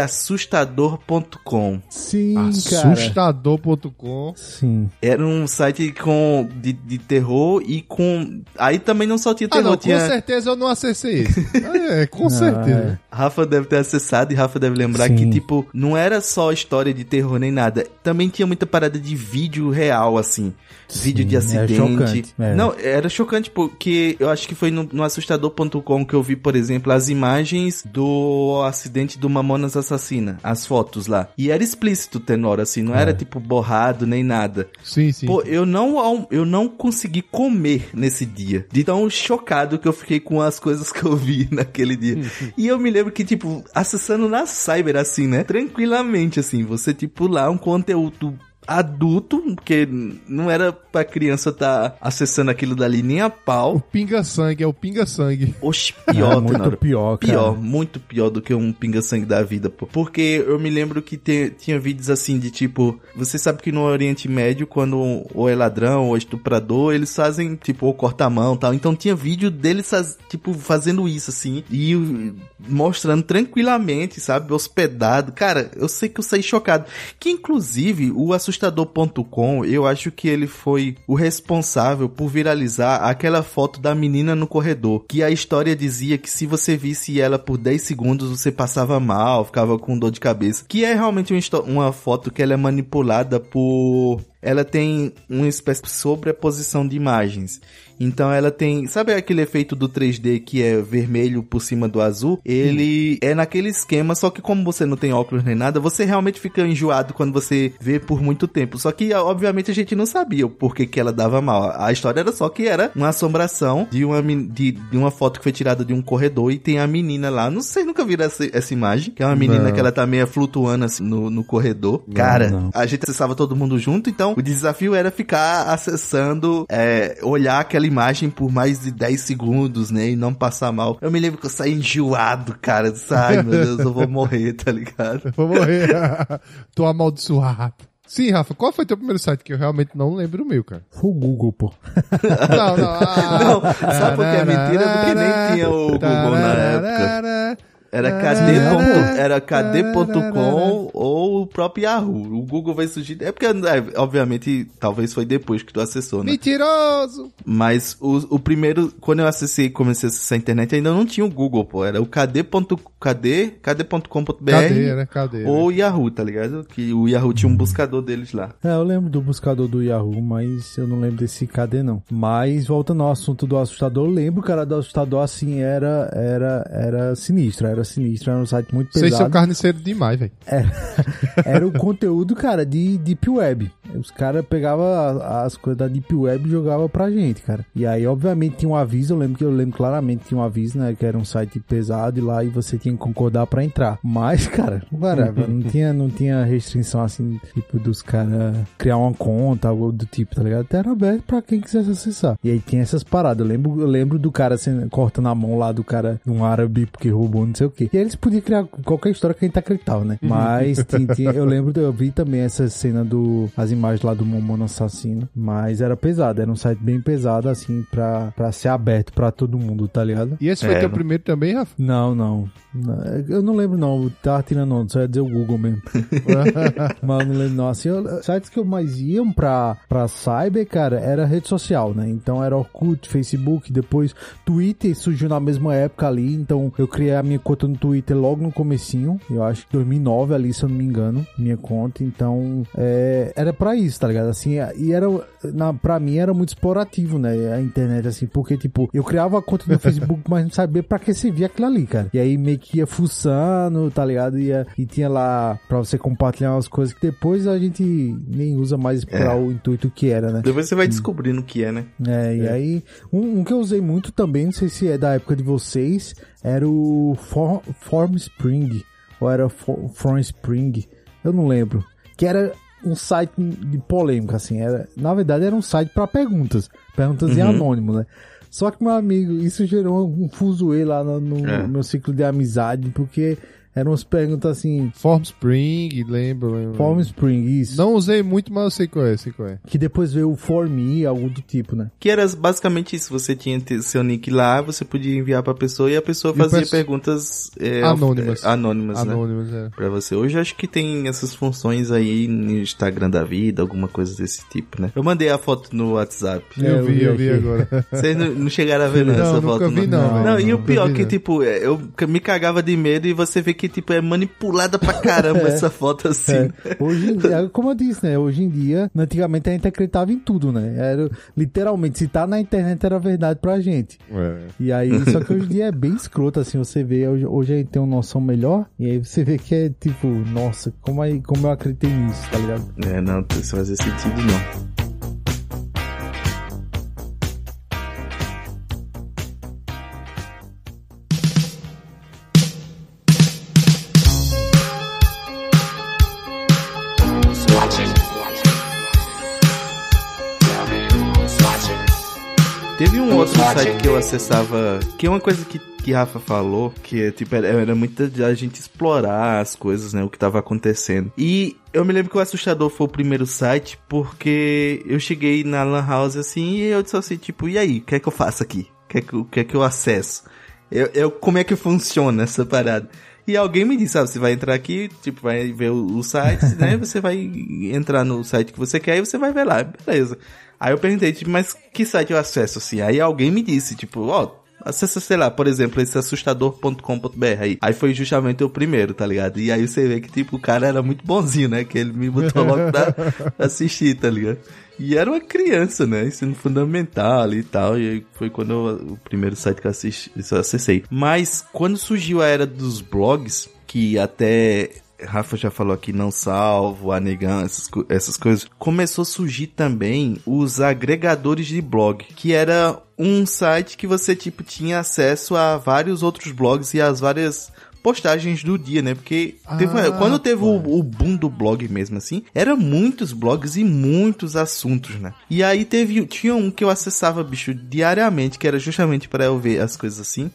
assustador.com. Sim, cara. Assustador.com. Sim. Era um site com, de, de terror e com... Aí também não só tinha Ah, terror, não, tinha... com certeza eu não acessei esse. É, com Ah, certeza. Rafa deve ter acessado e Rafa deve lembrar Sim. que, tipo, não era só história de terror nem nada. Também tinha muita parada de vídeo real, assim. vídeo de é acidente. chocante, é. Não, era chocante porque eu acho que foi no, no assustador.com que eu vi, por exemplo, as imagens do acidente do Mamonas Assassina. As fotos lá. E era explícito, tenor, assim. Não É. era, tipo, borrado nem nada. Sim, sim. Pô, eu não, eu não consegui comer nesse dia. De tão chocado que eu fiquei com as coisas que eu vi naquele dia. e eu me lembro que, tipo, acessando na Cyber, assim, né? Tranquilamente, assim, você, tipo, lá um conteúdo adulto, porque não era pra criança tá acessando aquilo dali nem a pau. Pinga-sangue, é o pinga-sangue. Oxe, pior, É, muito pior, cara. Pior, muito pior do que um pinga-sangue da vida, pô. Porque eu me lembro que te- tinha vídeos assim de tipo, você sabe que no Oriente Médio, quando ou é ladrão ou é estuprador, eles fazem, tipo, ou corta a mão e tal. Então tinha vídeo deles, faz- tipo, fazendo isso, assim, e mostrando tranquilamente, sabe, hospedado. Cara, eu sei que eu saí chocado. Que inclusive, o assustador.com, eu acho que ele foi o responsável por viralizar aquela foto da menina no corredor. Que a história dizia que se você visse ela por 10 segundos, você passava mal, ficava com dor de cabeça. Que é realmente uma, uma foto que ela é manipulada por ela tem uma espécie de sobreposição de imagens. Então ela tem, sabe aquele efeito do 3D que é vermelho por cima do azul? Ele é naquele esquema, só que como você não tem óculos nem nada, você realmente fica enjoado quando você vê por muito tempo. Só que obviamente a gente não sabia o porquê que ela dava mal. A história era só que era uma assombração de uma de, de uma foto que foi tirada de um corredor e tem a menina lá. Não sei, nunca viram essa, essa imagem, que é uma menina Não. que ela tá meio flutuando assim no, no corredor. Cara, não. a gente acessava todo mundo junto, então o desafio era ficar acessando, é, olhar aquela imagem por mais de 10 segundos, né? E não passar mal. Eu me lembro que eu saí enjoado, cara. Ai, meu Deus, eu vou morrer, tá ligado? Vou morrer. Tô amaldiçoado. Sim, Rafa, qual foi teu primeiro site? Que eu realmente não lembro o meu, cara. Foi o Google, pô. Não, não. ah. Não, sabe por que é mentira? Porque nem tinha o Google na época. Era KD. ponto- Era KD.com ou o próprio Yahoo. O Google vai surgir. É porque, é, obviamente, talvez foi depois que tu acessou, né? Mentiroso! Mas o, o primeiro, quando eu acessei e comecei a acessar a internet, ainda não tinha o Google, pô. Era o KD. KD, KD.com.br Cadê, né? Cadê? ou o Yahoo, tá ligado? Que o Yahoo tinha um buscador deles lá. É, eu lembro do buscador do Yahoo, mas eu não lembro desse KD não. Mas voltando ao assunto do assustador, eu lembro, cara, do assustador assim era era era sinistro, era sinistro, era um site muito Vocês são pesado. carniceiro demais, velho. Era, era o conteúdo, cara, de Deep Web. Os caras pegavam as coisas da Deep Web e jogavam pra gente, cara. E aí, obviamente, tinha um aviso, eu lembro que eu lembro claramente tinha um aviso, né? Que era um site pesado e lá e você tinha que concordar pra entrar. Mas, cara, whatever, não tinha, não tinha restrição assim, tipo, dos caras criar uma conta, algo do tipo, tá ligado? Até era aberto pra quem quisesse acessar. E aí tinha essas paradas. Eu lembro, eu lembro do cara sendo, cortando a mão lá do cara, um árabe, porque roubou não sei o quê. E aí eles podiam criar qualquer história que a gente acreditava, né? Mas tinha- tinha- eu lembro, eu vi também essa cena do, as imagens lá do Momono Assassino. Mas era pesado, era um site bem pesado, assim, pra, pra ser aberto pra todo mundo, tá ligado? E esse foi É, teu não- primeiro também, Rafa? Não, não. Não, Eu não lembro, não. Tava tirando onda, só ia dizer o Google mesmo. Mas eu não lembro, não. Assim, eu- sites que eu mais iam pra, pra Cyber, cara, era rede social, né? Então era Orkut, Facebook, depois Twitter surgiu na mesma época ali. Então eu criei a minha conta no Twitter logo no comecinho. Eu acho que 2009 ali, se eu não me engano, minha conta. Então é, era pra isso, tá ligado? Assim, e era, na, pra mim era muito explorativo, né? A internet, assim, porque tipo, eu criava a conta no Facebook, mas não sabia pra que servia aquilo ali, cara. E aí meio que ia fuçando, tá ligado? Ia, e tinha lá pra você compartilhar umas coisas que depois a gente nem usa mais pra É. o intuito que era, né? Depois você vai descobrindo o que é, né? É, e aí, um, um que eu usei muito também, não sei se é da época de vocês, era o For, Form Spring, ou era For, From Spring, eu não lembro, que era um site de polêmica, assim, era, na verdade era um site para perguntas, perguntas em Uhum. anônimo, né? Só que, meu amigo, isso gerou um fuzuê lá no, no É. meu ciclo de amizade, porque eram umas perguntas assim, Form Spring, lembro, lembro. Form Spring, isso. Não usei muito, mas eu sei qual é, sei qual é. Que depois veio o For Me, algo do tipo, né? Que era basicamente isso. Você tinha seu nick lá, você podia enviar pra pessoa e a pessoa fazia peço- perguntas é, Anônimas. é, anônimas, né? Anônimas, é. Pra você. Hoje eu acho que tem essas funções aí no Instagram da vida, alguma coisa desse tipo, né? Eu mandei a foto no WhatsApp. Eu vi, eu vi aqui. agora. Vocês não, não chegaram a ver não, Não, essa nunca foto? vi não, Não, velho. e o pior vi que, não. tipo, é, eu me cagava de medo e você vê que, tipo, é manipulada pra caramba É. essa foto assim. É, hoje em dia, como eu disse, né? Hoje em dia, antigamente a gente acreditava em tudo, né? Era literalmente, se tá na internet era verdade pra gente. É. E aí, só que hoje em dia é bem escroto, assim, você vê, hoje, hoje a gente tem uma noção melhor, e aí você vê que é tipo, nossa, como, aí, como eu acreditei nisso, tá ligado? É, não, isso fazia sentido não. Outro site que eu acessava, que é uma coisa que, que Rafa falou, que é, tipo, era, era muito de a gente explorar as coisas, né, o que tava acontecendo. E eu me lembro que o Assustador foi o primeiro site, porque eu cheguei na Lan House assim, e eu disse assim, tipo, e aí, o que é que eu faço aqui? O que é que, o que, é que eu acesso? Eu, eu, como é que funciona essa parada? E alguém me disse, sabe, você vai entrar aqui, tipo, vai ver o, o site, né? Você vai entrar no site que você quer e você vai ver lá, beleza. Aí eu perguntei, tipo, mas que site eu acesso, assim? Aí alguém me disse, tipo, ó, acessa, sei lá, por exemplo, esse assustador.com.br aí. Aí foi justamente o primeiro, tá ligado? E aí você vê que, tipo, o cara era muito bonzinho, né? Que ele me botou logo pra assistir, tá ligado? E era uma criança, né? Ensino fundamental e tal. E foi quando eu, o primeiro site que eu, assisti, eu acessei. Mas quando surgiu a era dos blogs, que até Rafa já falou aqui, não salvo, Anegan, essas, essas coisas. Começou a surgir também os agregadores de blog, que era um site que você, tipo, tinha acesso a vários outros blogs e as várias postagens do dia, né? Porque teve Ah, quando teve o, o boom do blog mesmo assim, era muitos blogs e muitos assuntos, né? E aí teve, tinha um que eu acessava, bicho, diariamente, que era justamente para eu ver as coisas assim,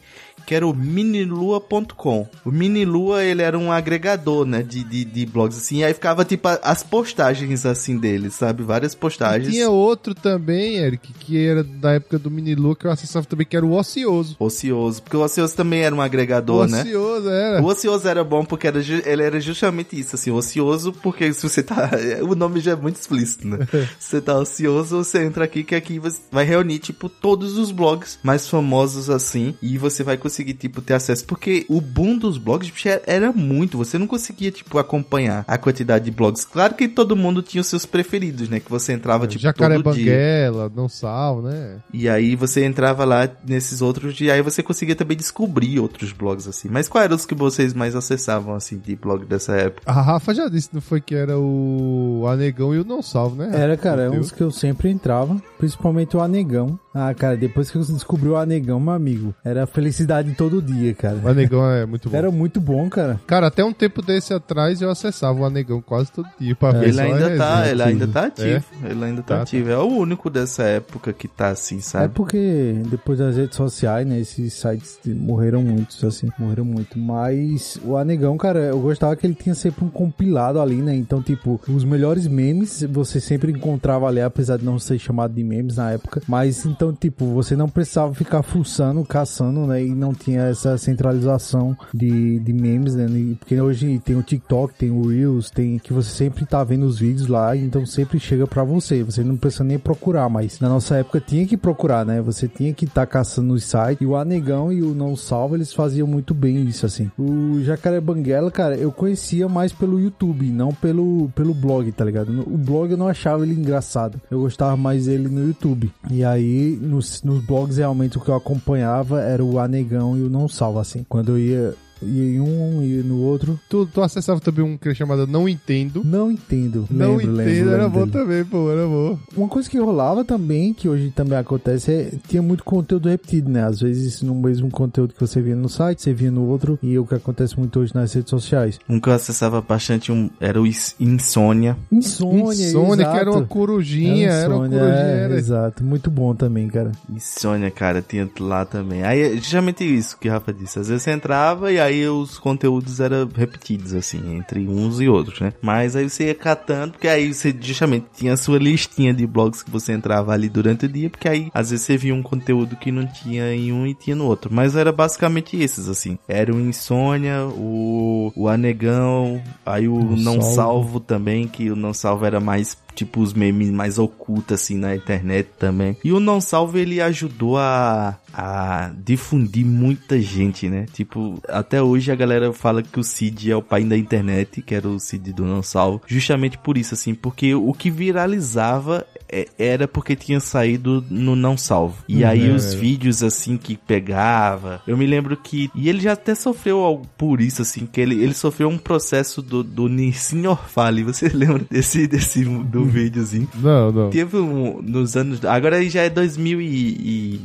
que era o minilua.com. O Minilua, ele era um agregador, né, de, de, de blogs assim, e aí ficava tipo as postagens assim dele, sabe? Várias postagens. Tinha outro também, Eric, que era da época do Minilu, que eu acessava também, que era o Ocioso. Ocioso, porque o Ocioso também era um agregador, o né? Ocioso, era. O ocioso era bom porque era, ele era justamente isso, assim, ocioso, porque se você tá. O nome já é muito explícito, né? você tá ocioso, você entra aqui que aqui você vai reunir, tipo, todos os blogs mais famosos assim, e você vai conseguir, tipo, ter acesso. Porque o boom dos blogs bicho, era- era muito, você não conseguia, tipo, acompanhar a quantidade de blogs. Claro que todo mundo tinha os seus preferidos, né? Que você entrava, tipo, Jacaré todo dia. Banguela, não sal, né? E aí você entrava lá nesses outros e aí você conseguia também descobrir outros blogs assim. Mas qual eram os que vocês mais acessavam, assim, de blog dessa época? A Rafa já disse, não foi que era o Anegão e o Não Salvo, né? Era, cara, é uns que eu sempre entrava, principalmente o Anegão. Ah, cara, depois que eu descobri o Anegão, meu amigo, era felicidade todo dia, cara. O Anegão é muito bom. Era muito bom, cara. Cara, até um tempo desse atrás eu acessava o Anegão quase todo dia pra ver Ele só a ainda tá, resenha, ele ainda tá ativo. É? Ele ainda tá, Tá, ativo. É o único dessa época que tá assim, É sabe? porque depois das redes sociais, né, esses sites de- morreram muitos, assim, morreram muito. Mas o Anegão, cara, eu gostava que ele tinha sempre um compilado ali, né? Então, tipo, os melhores memes você sempre encontrava ali, apesar de não ser chamado de memes na época. Mas então, tipo, você não precisava ficar fuçando, caçando, né? E não tinha essa centralização de, de memes, né? Porque hoje tem o TikTok, tem o Reels, tem que você sempre tá vendo os vídeos lá, então sempre chega pra você. Você não precisa nem procurar, mas na nossa época tinha que procurar, né? Você tinha que estar caçando nos sites. E o Anegão e o Não Salvo, eles faziam muito bem isso, assim. O Jacaré Banguela, cara, eu conhecia mais pelo YouTube, não pelo, pelo blog, tá ligado? O blog eu não achava ele engraçado. Eu gostava mais dele no YouTube. E aí, nos, nos blogs, realmente, o que eu acompanhava era o Anegão e o Não Salvo, assim. Quando eu ia, ia em um, ia no outro. Tu, tu acessava também um que era chamado Não Entendo. Não entendo. Não Lembro, Entendo, lembro, era lembro bom dele. também, pô, era bom. Uma coisa que rolava também, que hoje também acontece, é tinha muito conteúdo repetido, né? Às vezes no mesmo conteúdo que você via no site, você via no outro, e é o que acontece muito hoje nas redes sociais. Um que eu acessava bastante um, era o Insônia. Insônia, Insônia, que era uma exato. corujinha, era uma Insônia, corujinha, é, era. Exato, muito bom também, cara. Insônia, cara, tinha lá também. Aí, é justamente isso que o Rafa disse. Às vezes você entrava e aí os conteúdos eram repetidos, assim, entre uns e outros, né? Mas aí você ia catando, porque aí você justamente tinha a sua listinha de blogs que você entrava ali durante o dia, porque aí às vezes você via um conteúdo que não tinha em um e tinha no outro. Mas era basicamente esses, assim. Era o Insônia, o, o Anegão, aí o O Não Salvo. Salvo também, que o Não Salvo era mais tipo os memes mais ocultos assim na internet também. E o Não Salvo ele ajudou a, a difundir muita gente, né? Tipo, até hoje a galera fala que o Cid é o pai da internet, que era o Cid do Não Salvo, justamente por isso assim, porque o que viralizava é- era porque tinha saído no Não Salvo. E Uhum. aí É. os vídeos assim que pegava, eu me lembro que e ele já até sofreu algo por isso assim, que ele, ele sofreu um processo do do Nissin Orfale. Você lembra desse desse do videozinho? Não, não. Teve um nos anos, agora já é 2000 e, e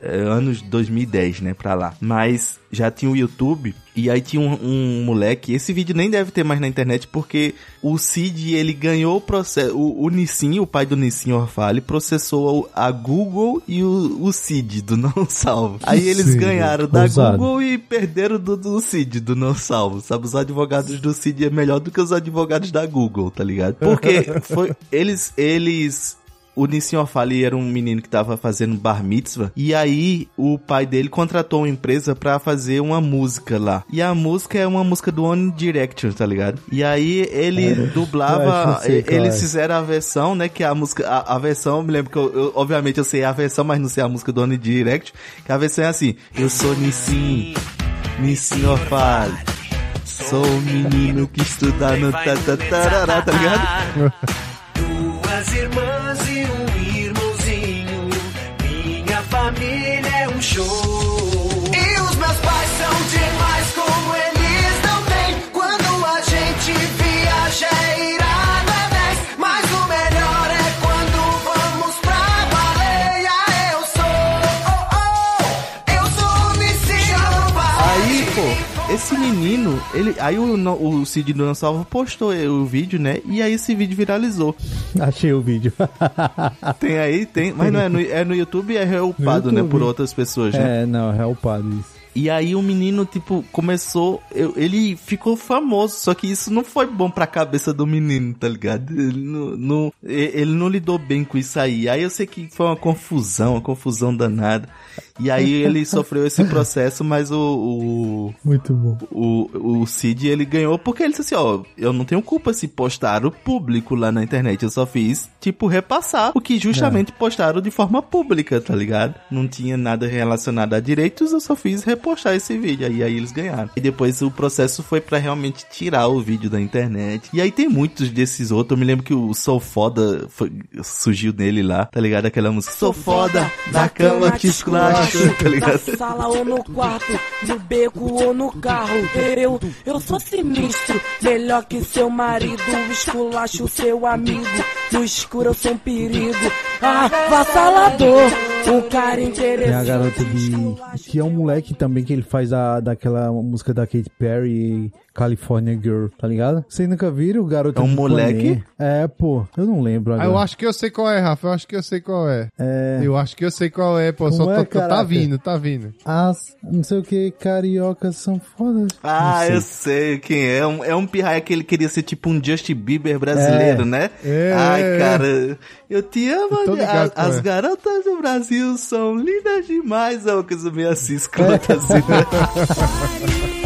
é, anos 2010, né, pra lá. Mas já tinha o YouTube e aí tinha um, um moleque, esse vídeo nem deve ter mais na internet porque o Cid, ele ganhou o processo, o, o Nissin, o pai do Nissin Orfale, processou a Google e o, o Cid do Não Salvo. Aí eles Sim, ganharam da ousado. Google e perderam do, do Cid, do Não Salvo, sabe? Os advogados do Cid é melhor do que os advogados da Google, tá ligado? Porque foi, eles, eles o Nissin Orfali era um menino que tava fazendo bar mitzvah e aí o pai dele contratou uma empresa pra fazer uma música lá. E a música é uma música do One Direction, tá ligado? E aí ele É, dublava, sei eles fizeram a versão, né, que a música, a, a versão, eu me lembro que eu, eu- obviamente eu sei a versão, mas não sei a música do One Direction, que a versão é assim, eu sou Nissin, Nissin. Sou um menino que estuda no tatatara, tá ligado? Duas irmãs família menino, ele, aí o, o Cid do Salvo postou o vídeo, né? E aí esse vídeo viralizou. Achei o vídeo. Tem aí, tem, mas não é no, é no YouTube e é reupado, né? Por outras pessoas, né? É, não, é o padre isso. E aí o menino, tipo, começou. ele ficou famoso, só que isso não foi bom pra cabeça do menino, tá ligado? Ele não, não- ele não lidou bem com isso aí. Aí eu sei que foi uma confusão, uma confusão danada. E aí ele sofreu esse processo, mas o, o, Muito bom. o, o Cid ele ganhou porque ele disse assim, ó, eu não tenho culpa se postaram público lá na internet, eu só fiz, tipo, repassar o que justamente postaram de forma pública, tá ligado? Não tinha nada relacionado a direitos, eu só fiz repostar esse vídeo, aí, aí eles ganharam. E depois o processo foi pra realmente tirar o vídeo da internet. E aí tem muitos desses outros, eu me lembro que o Sou Foda foi- surgiu nele lá, tá ligado? Aquela música, Sou Foda, da cama te esculacho. Dentro, tá Na ligado? sala ou no quarto, no beco ou no carro. Eu, eu sou sinistro, melhor que seu marido. Esculacho seu amigo, no escuro eu sou um perigo. Ah, vassalador, um cara Tem a interessante. garota de. Que é um moleque também que ele faz a, daquela música da Katy Perry, California Girl, tá ligado? Vocês nunca viram o garoto É um de moleque? Ipanema? É, pô, eu não lembro Ah, agora. eu acho que eu sei qual é, Rafa. Eu acho que eu sei qual é. É. Eu acho que eu sei qual é, pô. Só Como tô- é, tô- tá vindo, tá vindo. As, não sei o que, cariocas são fodas. Ah, Não eu sei quem é. É um, é um pirraia que ele queria ser tipo um Justin Bieber brasileiro, É. né? É. Ai, cara, eu te amo. Eu tô ligado a- qual as é. garotas do Brasil são lindas demais. É uma coisa meio assim, escrota assim, né?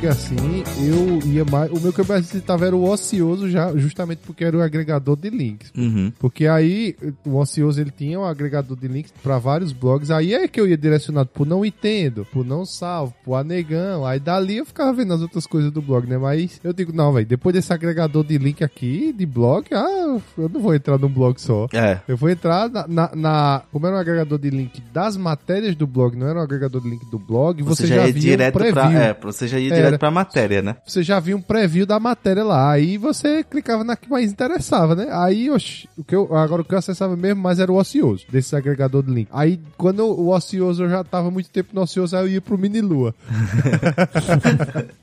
Blog, assim, eu ia mais. O meu que eu mais visitava era o Ocioso, já, justamente porque era o agregador de links. Uhum. Porque aí o Ocioso ele tinha um agregador de links pra vários blogs. Aí é que eu ia direcionado pro Não Entendo, pro Não Salvo, pro Anegão. Aí dali eu ficava vendo as outras coisas do blog, né? Mas eu digo, não, velho, depois desse agregador de link aqui, de blog, ah, eu não vou entrar num blog só. É. Eu vou entrar na, na, na- Como era um agregador de link das matérias do blog, não era um agregador de link do blog, você, Você, já, ia direto um pra. preview. É, você já ia Era. Direto pra matéria, né? Você já viu um preview da matéria lá, aí você clicava na que mais interessava, né? Aí, oxi, o que eu, agora o que eu acessava mesmo mais era o ocioso, desse agregador de link. Aí, quando o ocioso eu já tava muito tempo no ocioso, aí eu ia pro Mini Lua.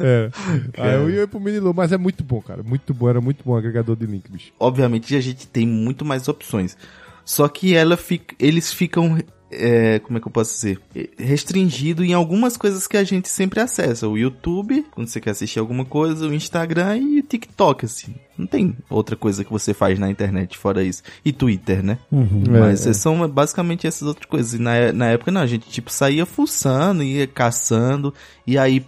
é. Aí eu ia pro Mini Lua, mas é muito bom, cara. Muito bom, era muito bom o agregador de link, bicho. Obviamente a gente tem muito mais opções. Só que ela fica, eles ficam. É, como é que eu posso dizer? Restringido em algumas coisas que a gente sempre acessa. O YouTube, quando você quer assistir alguma coisa, o Instagram e o TikTok, assim. Não tem outra coisa que você faz na internet fora isso. E Twitter, né? Uhum. Mas É, é. são basicamente essas outras coisas. E na, na época não, a gente tipo saía fuçando, ia caçando. E aí,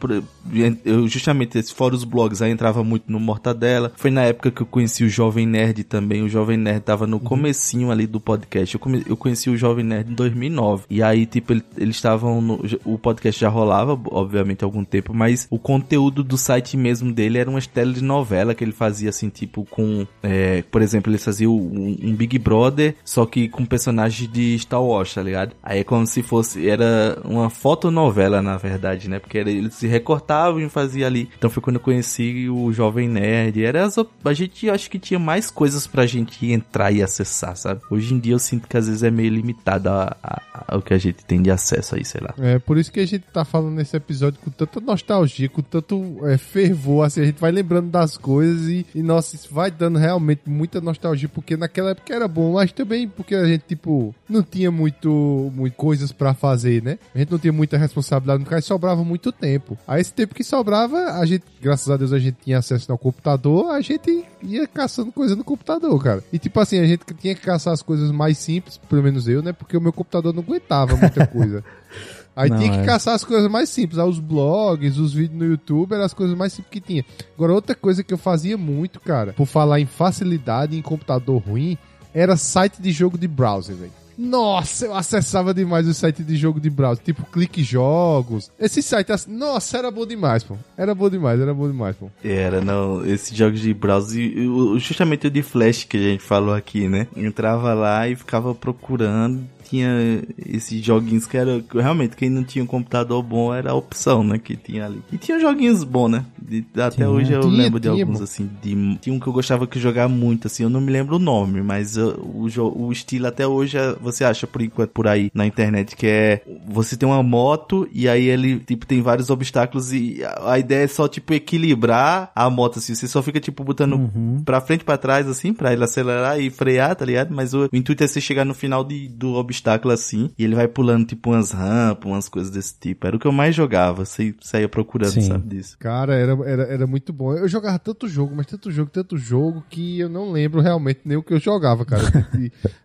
eu justamente, esse, fora os blogs, aí entrava muito no Mortadela. Foi na época que eu conheci o Jovem Nerd também. O Jovem Nerd tava no comecinho ali do podcast. Eu, come- eu conheci o Jovem Nerd em 2009. E aí, tipo, ele- eles estavam no... O podcast já rolava, obviamente, há algum tempo. Mas o conteúdo do site mesmo dele era umas telenovela que ele fazia, assim, tipo, com... é, por exemplo, eles faziam um, um Big Brother, só que com personagens de Star Wars, tá ligado? Aí é como se fosse... Era uma fotonovela, na verdade, né? Porque era- eles se recortavam e faziam ali. Então foi quando eu conheci o Jovem Nerd. Era as, a gente acho que tinha mais coisas pra gente entrar e acessar, sabe? Hoje em dia eu sinto que às vezes é meio limitado a- a- ao que a gente tem de acesso aí, sei lá. É, por isso que a gente tá falando nesse episódio com tanta nostalgia, com tanto é, fervor, assim, a gente vai lembrando das coisas e, e, vai dando realmente muita nostalgia, porque naquela época era bom, mas também porque a gente, tipo, não tinha muito, muito coisas pra fazer, né? A gente não tinha muita responsabilidade no caso, sobrava muito tempo. Aí esse tempo que sobrava, a gente, graças a Deus, a gente tinha acesso ao computador, a gente ia caçando coisa no computador, cara. E tipo assim, a gente tinha que caçar as coisas mais simples, pelo menos eu, né? Porque o meu computador não aguentava muita coisa. Aí Não, tinha que é. caçar as coisas mais simples. Aí os blogs, os vídeos no YouTube eram as coisas mais simples que tinha. Agora, outra coisa que eu fazia muito, cara, por falar em facilidade em computador ruim, era site de jogo de browser, velho. Nossa, eu acessava demais o site de jogo de browser, tipo Clique Jogos. Esse site, nossa, era bom demais, pô. Era bom demais, era bom demais, pô. Era, não, esses jogos de browser, justamente o de flash que a gente falou aqui, né? Entrava lá e ficava procurando, tinha esses joguinhos que era, realmente, quem não tinha um computador bom era a opção, né, que tinha ali. E tinha joguinhos bons, né? De- até Tinha. hoje eu Tinha, lembro de tinha, alguns, pô. assim, de, tinha um que eu gostava que jogar muito, assim, eu não me lembro o nome, mas uh, o, o estilo até hoje é você acha por enquanto por aí na internet, que é você tem uma moto e aí ele, tipo, tem vários obstáculos e a, a ideia é só, tipo, equilibrar a moto, assim. Você só fica, tipo, botando Uhum. pra frente pra trás, assim, pra ele acelerar e frear, tá ligado? Mas o, o intuito é você chegar no final de, do obstáculo, assim, e ele vai pulando, tipo, umas rampas, umas coisas desse tipo. Era o que eu mais jogava, você saía procurando, Sim. sabe, disso. Cara, era, era, era muito bom. Eu jogava tanto jogo, mas tanto jogo, tanto jogo, que eu não lembro realmente nem o que eu jogava, cara.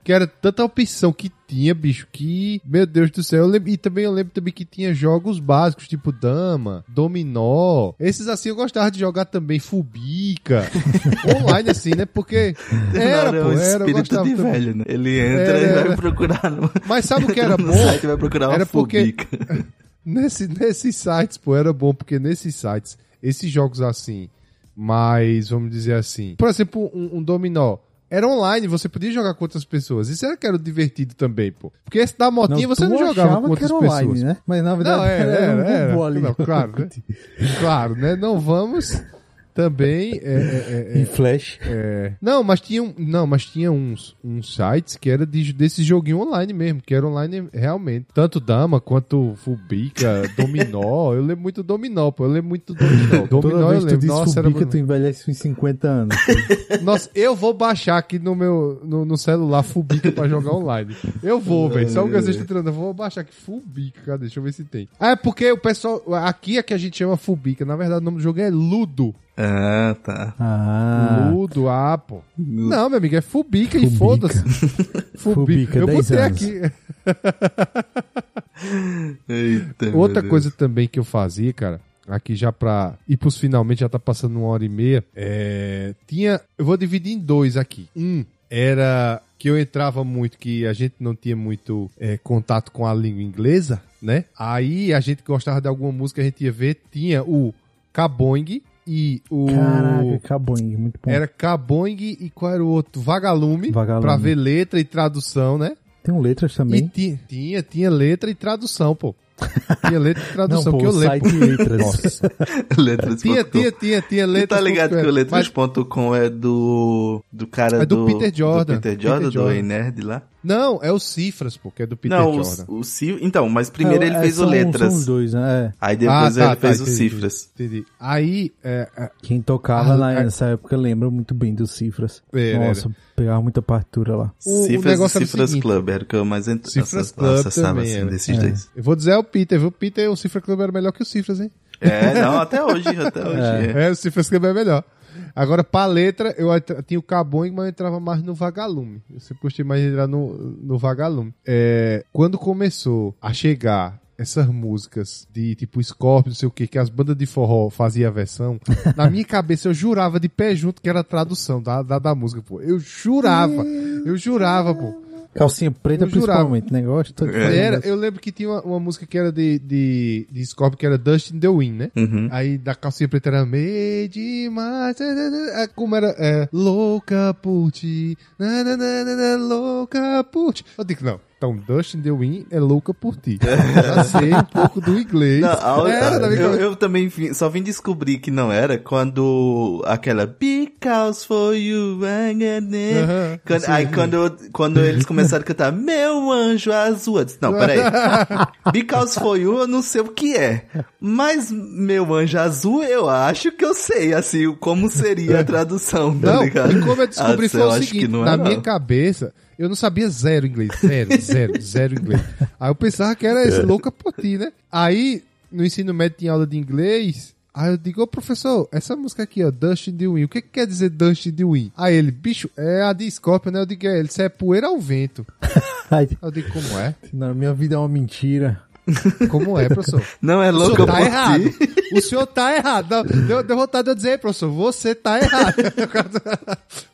Que era tanta opção que tinha, bicho, que, meu Deus do céu. Lembro, e também eu lembro também que tinha jogos básicos, tipo Dama, Dominó. Esses assim eu gostava de jogar também, Fubica. online assim, né? Porque era, Não, pô, é um era, eu gostava de também. velho, né? Ele entra Era, e vai procurar no... Mas sabe o que era bom? site vai procurar era porque nesse, nesses sites, pô, era bom porque nesses sites, esses jogos assim, mais, vamos dizer assim, por exemplo, um, um dominó, era online, você podia jogar com outras pessoas. Isso era que era divertido também, pô. Porque esse da motinha você tu não jogava com que outras era pessoas. online, né? Mas na verdade Não, era, era, um era. ali. Não, claro, né? Claro, né? Não vamos também é, é, é, Em flash. é, não, mas tinha, um- não, mas tinha uns, uns sites que era de, desse joguinho online mesmo, que era online realmente. Tanto Dama quanto Fubica, Dominó. eu lembro muito do Dominó, pô. Eu lembro muito do Dominó. Toda Dominó eu vez tu lembro. diz Nossa, era Fubica, bom. tu envelhece uns 50 anos. Nossa, eu vou baixar aqui no meu no, no celular Fubica pra jogar online. Eu vou, velho. Só o que vocês estão tirando. Eu vou baixar aqui Fubica. Cadê? Deixa eu ver se tem. Ah, é porque o pessoal. Aqui é que a gente chama Fubica. Na verdade, o nome do jogo é Ludo. Ah, tá. Ah. Ludo, ah, pô. Não, meu amigo, é Fubica, e Fubica. foda-se. Fubica. Fubica, Eu 10 botei anos. aqui. Eita, Outra coisa também que eu fazia, cara, aqui já pra ir pros finalmente, já tá passando uma hora e meia, é... tinha... Eu vou dividir em dois aqui. Um era que eu entrava muito, que a gente não tinha muito é, contato com a língua inglesa, né? Aí a gente gostava de alguma música, a gente ia ver, tinha o Kaboing e o... Caraca, acabou, hein? muito bom. Era Kaboing e qual era o outro? Vagalume, Vagalume. pra ver letra e tradução, né? Tem letras E também. ti- tinha, tinha letra e tradução, pô. Tinha letra e tradução, Não, pô, que eu lembro. site letras. Nossa. Letras.com. Tinha, tinha, tinha, tinha Tu letras. tá ligado que o Mas- letras.com é do. do cara É do Peter Jordan. Do Peter Jordan, Peter do Jordan. Nerd lá? Não, é o Cifras, pô, que é do Peter não, Jordan. o, o Cif- Então, mas primeiro É, ele é, fez são- o Letras. São os dois, né? É. Aí depois Ah, tá, ele tá, fez o entendi, Cifras. Entendi. Aí, é, é, Quem tocava Ah, lá é. nessa época lembra muito bem dos cifras. Nossa, pegava muita partitura lá. O- o Cifras negócio e era o Cifras. Club, era o que eu mais ent... Cifras Club acessava, também assim, era. desses É. dois. Eu vou dizer é o Peter, viu? O Peter, o Cifra Club era melhor que o Cifras, hein? É, não, até hoje, até hoje. é. É, o Cifras Club é melhor. Agora, pra letra, eu tinha o Cabong, mas eu entrava mais no Vagalume. Eu sempre gostei mais de entrar no, no Vagalume. É, quando começou a chegar essas músicas de tipo Scorpio, não sei o que, que as bandas de forró faziam a versão, na minha cabeça eu jurava de pé junto que era a tradução da, da, da música, pô. Eu jurava, eu jurava, pô. Calcinha preta, Eu jurava. principalmente, negócio. Tô te É. Era, eu lembro que tinha uma, uma música que era de, de, de Scorpio, que era Dust in the Wind, né? Uhum. Aí da calcinha preta era meio demais. é, Como era? É, louca por ti. na, na, na, na, na, louca por ti. Eu digo, não. Então, Dust in the Wind é louca por ti. Já sei um pouco do inglês. Não, a- Era, da minha eu, eu também vim- só vim descobrir que não era quando aquela Because for you I'm gonna-" Aham, quando, Aí quando, quando eles começaram a cantar Meu anjo azul, disse, não, peraí. Because for you eu não sei o que é. Mas meu anjo azul eu acho que eu sei, assim, como seria a tradução, tá Não, ligado? e como eu descobri Ah, foi o seguinte, não na é, minha não. cabeça, eu não sabia zero inglês, zero, zero, zero inglês. Aí eu pensava que era esse louca por ti, né? Aí, no ensino médio tinha aula de inglês, aí eu digo, ô professor, essa música aqui, ó, Dust in the Wind, o que que quer dizer Dust in the Wind? Aí ele, bicho, é a de Scorpion, né? Eu digo, é, ele, isso é poeira ao vento. Ai, Eu digo, como é? na minha vida é uma mentira. Como é, professor? Não, é O louca senhor tá errado. O senhor tá errado. Deu, deu vontade de eu dizer, professor, você tá errado.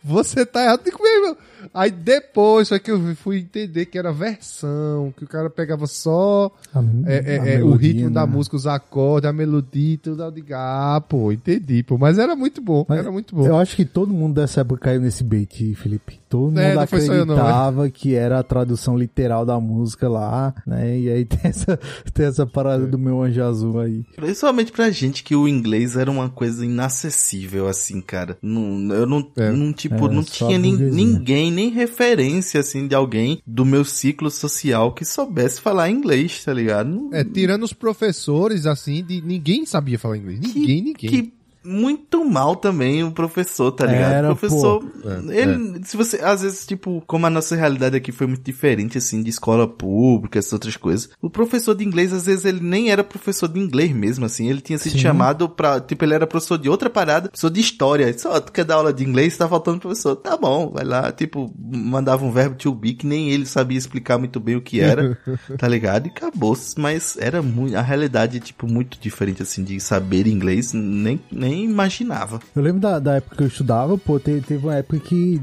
você tá errado. Digo mesmo. Aí depois foi que eu fui entender que era versão, que o cara pegava só A- é, a é, é, o melodia, ritmo da né? música, os acordes, a melodia e tudo. Eu digo, ah, pô, entendi, pô. Mas era muito bom, Mas era muito bom. Eu acho que todo mundo dessa época caiu nesse bait, Felipe. todo mundo É, foi só eu não, acreditava que era a tradução literal da música lá, né? E aí tem essa, tem essa parada do meu anjo azul aí. Principalmente pra gente que o inglês era uma coisa inacessível, assim, cara. Não, eu não, não tipo, É, não tinha nin- ninguém, nem referência, assim, de alguém do meu ciclo social que soubesse falar inglês, tá ligado? É, tirando os professores, assim, de ninguém sabia falar inglês. Ninguém, ninguém. que muito mal também o professor, tá ligado? Era, o professor. É, ele, se você, às vezes, tipo, como a nossa realidade aqui foi muito diferente, assim, de escola pública, essas outras coisas, o professor de inglês, às vezes, ele nem era professor de inglês mesmo, assim, ele tinha sido Sim. chamado pra, tipo, ele era professor de outra parada, professor de história, só, tu quer dar aula de inglês, tá faltando professor, tá bom, vai lá, tipo, mandava um verbo to be, que nem ele sabia explicar muito bem o que era, tá ligado? E acabou, mas era muito, a realidade, tipo, muito diferente, assim, de saber inglês, nem, nem imaginava. Eu lembro da, da época que eu estudava, pô, te- teve uma época que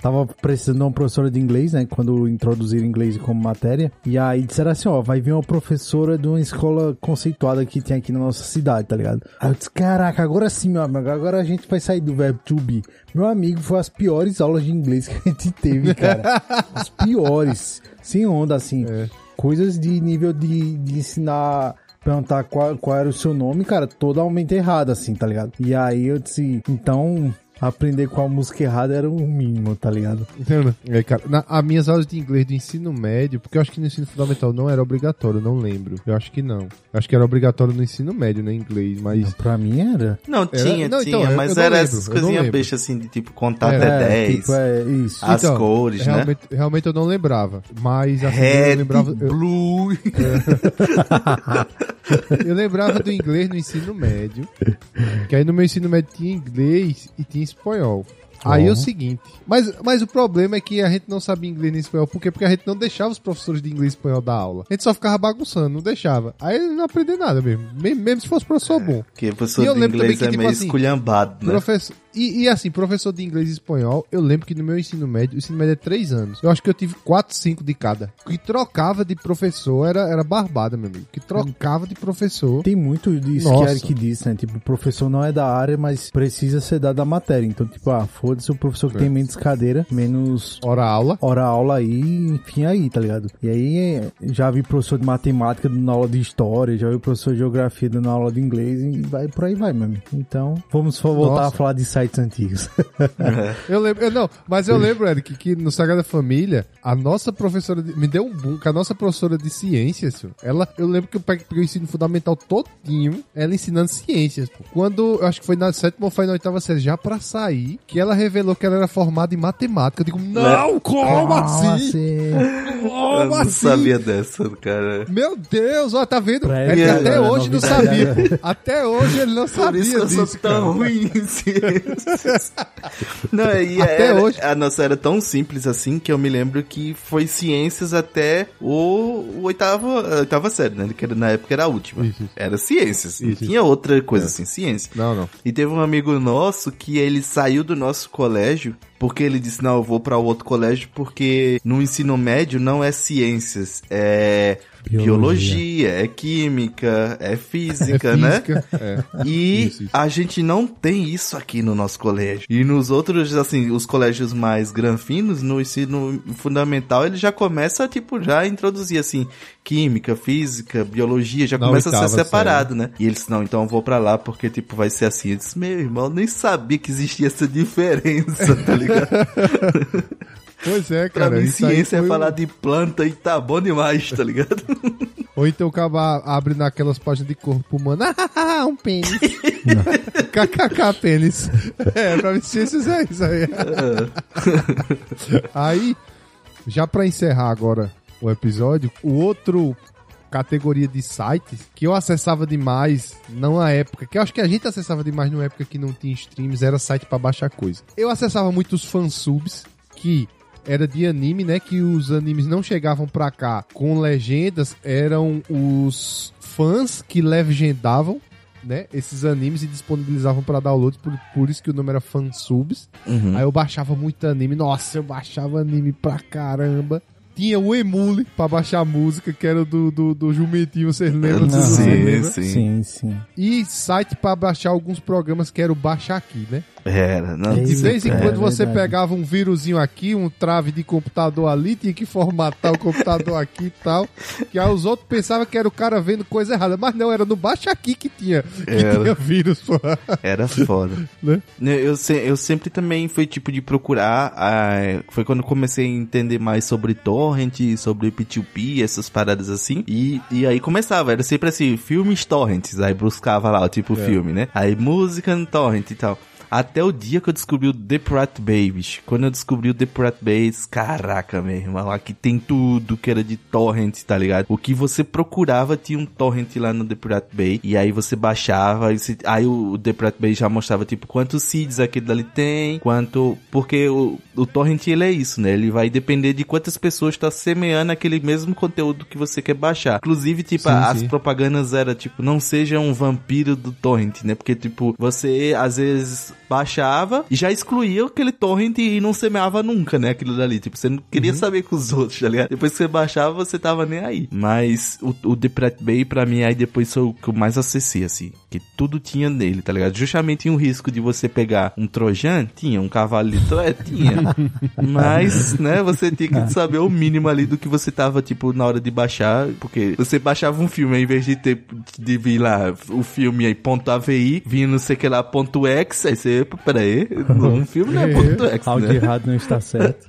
tava precisando de uma professora de inglês, né? Quando introduziram inglês como matéria. E aí disseram assim, ó, vai vir uma professora de uma escola conceituada que tem aqui na nossa cidade, tá ligado? Aí eu disse, caraca, agora sim, meu amigo, agora a gente vai sair do verbo to be. Meu amigo, foi as piores aulas de inglês que a gente teve, cara. as piores. Sem onda, assim. Coisas de nível de, de ensinar perguntar qual, qual era o seu nome, cara, totalmente errado, assim, tá ligado? E aí eu disse, então, aprender qual música errada era o mínimo, tá ligado? Entendeu? É, cara, na, as minhas aulas de inglês do ensino médio, porque eu acho que no ensino fundamental não era obrigatório, não lembro. Eu acho que não. Eu acho que era obrigatório no ensino médio, né, inglês, mas... Pra mim era. Não, Era- tinha, não, tinha, então, eu- mas eu não era lembro, essas eu não coisinhas bestas assim de tipo contar É, até 10. tipo, é isso. As Então, cores, né? realmente, Realmente eu não lembrava. Mas assim, Red, eu lembrava. Eu, blue. eu lembrava do inglês no ensino médio. Que aí no meu ensino médio tinha inglês e tinha espanhol. Aí é o seguinte, mas, mas o problema é que a gente não sabia inglês nem espanhol, por quê? Porque a gente não deixava os professores de inglês e espanhol dar aula. A gente só ficava bagunçando, não deixava. Aí ele não aprendeu nada mesmo, mesmo, se fosse professor bom. Porque professor de inglês que, é tipo meio assim, esculhambado, né? Professor, e, e assim, professor de inglês e espanhol, eu lembro que no meu ensino médio, o ensino médio é três anos. Eu acho que eu tive quatro, cinco de cada. Que trocava de professor era, era barbada, meu amigo. Que trocava de professor. Tem muito disso Nossa. que Eric disse, né? Tipo, o professor não é da área, mas precisa ser dado da matéria. Então, tipo, ah, foda-se o professor que É. tem menos cadeira, menos hora aula. Hora aula aí, enfim, aí, tá ligado? E aí, é, já vi professor de matemática dando aula de história, já vi professor de geografia dando aula de inglês e vai por aí vai, meu amigo. Então, vamos voltar Nossa. a falar de sites antigos. Eu lembro, eu não, mas eu lembro, Eric, que no Sagrada Família, a nossa professora, de- me deu um boom, que a nossa professora de ciências, senhor, ela, eu lembro que eu peguei peguei o ensino fundamental todinho, ela ensinando ciências. pô. Quando, eu acho que foi na sétima ou foi na oitava série, já pra sair, que ela revelou que ela era formada em matemática. Eu digo, não, como assim? Eu Como não assim? sabia dessa, cara. Meu Deus, ó, tá vendo? É que até hoje não sabia. Até hoje ele não Por sabia isso que eu disso, sou tão cara. ruim em ciências. Não, e Até era- hoje. A nossa era tão simples assim que eu me lembro que foi ciências até o, o oitava, a oitava série, né? Que era- na época era a última. Era ciências. não tinha outra coisa assim, ciência. Não, não. E teve um amigo nosso que ele saiu do nosso colégio porque ele disse, não, eu vou para outro colégio porque no ensino médio não é ciências, é Biologia. biologia, é química, é física, É né? física, é. E Isso, isso. a gente não tem isso aqui no nosso colégio. E nos outros, assim, os colégios mais granfinos, no ensino fundamental, ele já começa, tipo, já a introduzir, assim, química, física, biologia, já Na começa a ser separado, né? E eles, não, então eu vou pra lá porque, tipo, vai ser assim. Eu disse, meu irmão, eu nem sabia que existia essa diferença, tá ligado? Pois é, pra cara. mim, isso aí ciência é foi- falar de planta e tá bom demais, tá ligado? Ou então o cara abre naquelas páginas de corpo humano. Ah, um pênis. KKK pênis. É, pra mim ciências é isso aí. aí, já pra encerrar agora o episódio, o outro categoria de sites que eu acessava demais, não na época, que eu acho que a gente acessava demais numa época que não tinha streams, era site pra baixar coisa. Eu acessava muito os fansubs, que era de anime, né? Que os animes não chegavam pra cá com legendas, eram os fãs que legendavam, né? Esses animes e disponibilizavam pra download, por, por isso que o nome era fansubs. Uhum. Aí eu baixava muito anime, nossa, eu baixava anime pra caramba. Tinha o Emule pra baixar música, que era do, do, do Jumentinho, vocês lembram? Não, sim, lembram? sim. Sim, sim. E site pra baixar alguns programas que era o Baixa Aqui, né? Era, não. De vez em é, quando você verdade. pegava um vírusinho aqui, um trave de computador ali, tinha que formatar o computador aqui e tal. Que aí os outros pensavam que era o cara vendo coisa errada. Mas não, era no baixo aqui que tinha, que Era. tinha vírus, pô. Era foda. Né? Eu, eu sempre também fui tipo de procurar. ah, foi quando eu comecei a entender mais sobre torrent, sobre P2P, essas paradas assim. E, e aí começava, era sempre assim, filmes torrents. Aí buscava lá o tipo É. filme, né? Aí música no torrent e tal. Até o dia que eu descobri o The Pirate Babies. Quando eu descobri o The Pirate Babies, caraca, meu irmão, aqui tem tudo que era de torrent, tá ligado? O que você procurava tinha um torrent lá no The Pirate Bay. E aí você baixava, e se- aí o The Pirate Bay já mostrava, tipo, quantos seeds aquele dali tem, quanto... Porque o, o torrent, ele é isso, né? Ele vai depender de quantas pessoas tá semeando aquele mesmo conteúdo que você quer baixar. Inclusive, tipo, Sim, as sim. propagandas era, tipo, não seja um vampiro do torrent, né? Porque, tipo, você, às vezes, baixava e já excluía aquele torrent e não semeava nunca, né? Aquilo dali. Tipo, você não queria saber com os outros, tá ligado? Depois que você baixava, você tava nem aí. Mas o, o The Pirate Bay, pra mim, aí depois foi o que eu mais acessei, assim. Que tudo tinha nele, tá ligado? Justamente o risco de você pegar um Trojan, tinha. Um cavalo de Troia, tinha. Mas, né, você tinha que saber o mínimo ali do que você tava, tipo, na hora de baixar. Porque você baixava um filme, ao invés de ter, de vir lá o filme aí, ponto AVI, vinha não sei o que lá, ponto X, aí você, "Epa, peraí, um filme não é ponto X, né? errado não está certo.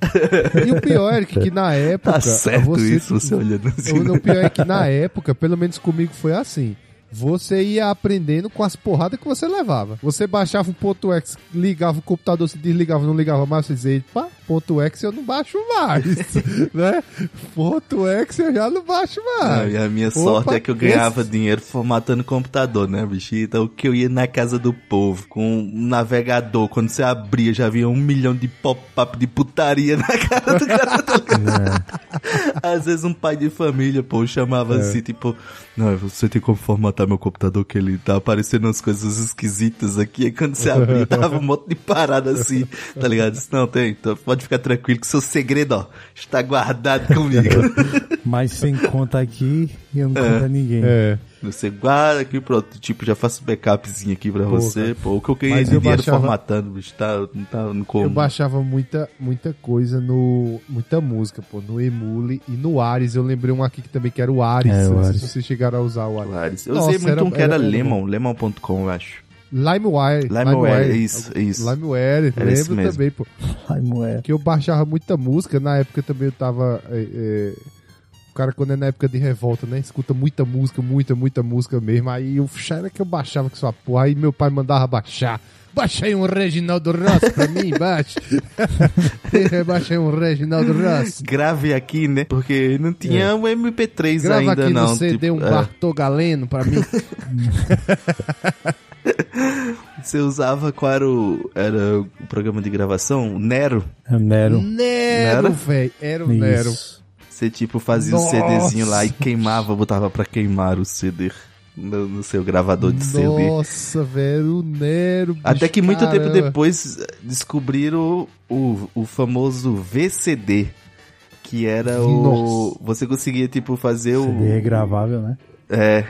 E o pior, Eric, que na época. Tá certo você, isso, você olhando assim. O, o pior é que na época, pelo menos comigo foi assim. Você ia aprendendo com as porradas que você levava. Você baixava um ponto X, ligava o computador, se desligava, não ligava mais, você dizia, pá, ponto X eu não baixo mais, né? Ponto X eu já não baixo Ah, mais. e a minha Opa, sorte é que eu ganhava esse- dinheiro formatando computador, né, bicho? Então que eu ia na casa do povo com um navegador, quando você abria já havia um milhão de pop-up de putaria na cara do cara. tá ligado? Às vezes um pai de família, pô, chamava É. assim, tipo, não, você tem como formatar meu computador que ele tá aparecendo umas coisas esquisitas aqui. Aí quando você abria, tava um monte de parada assim, tá ligado? Disse, não, tem, então pode ficar tranquilo que seu segredo, ó, está guardado comigo. Mas sem conta aqui e eu não É. conto a ninguém. É. Você guarda aqui, pronto. Tipo, já faço backupzinho aqui pra Pô, você. Pô, o que eu ganhei de dinheiro baixava- formatando, bicho, tá, não tá no como. Eu baixava muita, muita coisa no. Muita música, pô, no Emule e no Ares. Eu lembrei um aqui que também que era o Ares. É, o não sei Ares. se vocês chegaram a usar o Ares. Ares. Eu Nossa, usei muito era- um que era, era- era Lemon, lemon.com, eu acho. LimeWire. LimeWire, isso, isso. LimeWire, Era esse lembro mesmo. também, pô. Moé. Que eu baixava muita música. Na época também eu tava. é, é, o cara, quando é na época de revolta, né? Escuta muita música, muita, muita música mesmo. Aí eu era que eu baixava com sua porra. Aí meu pai mandava baixar. Baixei um Reginaldo Ross pra mim, baixa. Baixei um Reginaldo Ross. Grave aqui, né? Porque não tinha o MP3 Grava ainda, aqui não. no CD tipo, um é. Bartô Galeno pra mim. Você usava qual era o, era o programa de gravação? O Nero. É o Nero. Nero, velho. Era o Isso. Nero. Você, tipo, fazia o Nossa. CDzinho lá e queimava, botava pra queimar o CD no, no seu gravador de CD. Nossa, velho, o Nero. bicho, Até que muito tempo depois eh, descobriram o, o famoso VCD. Que era o. Nossa. Você conseguia, tipo, fazer o. CD regravável, né? É.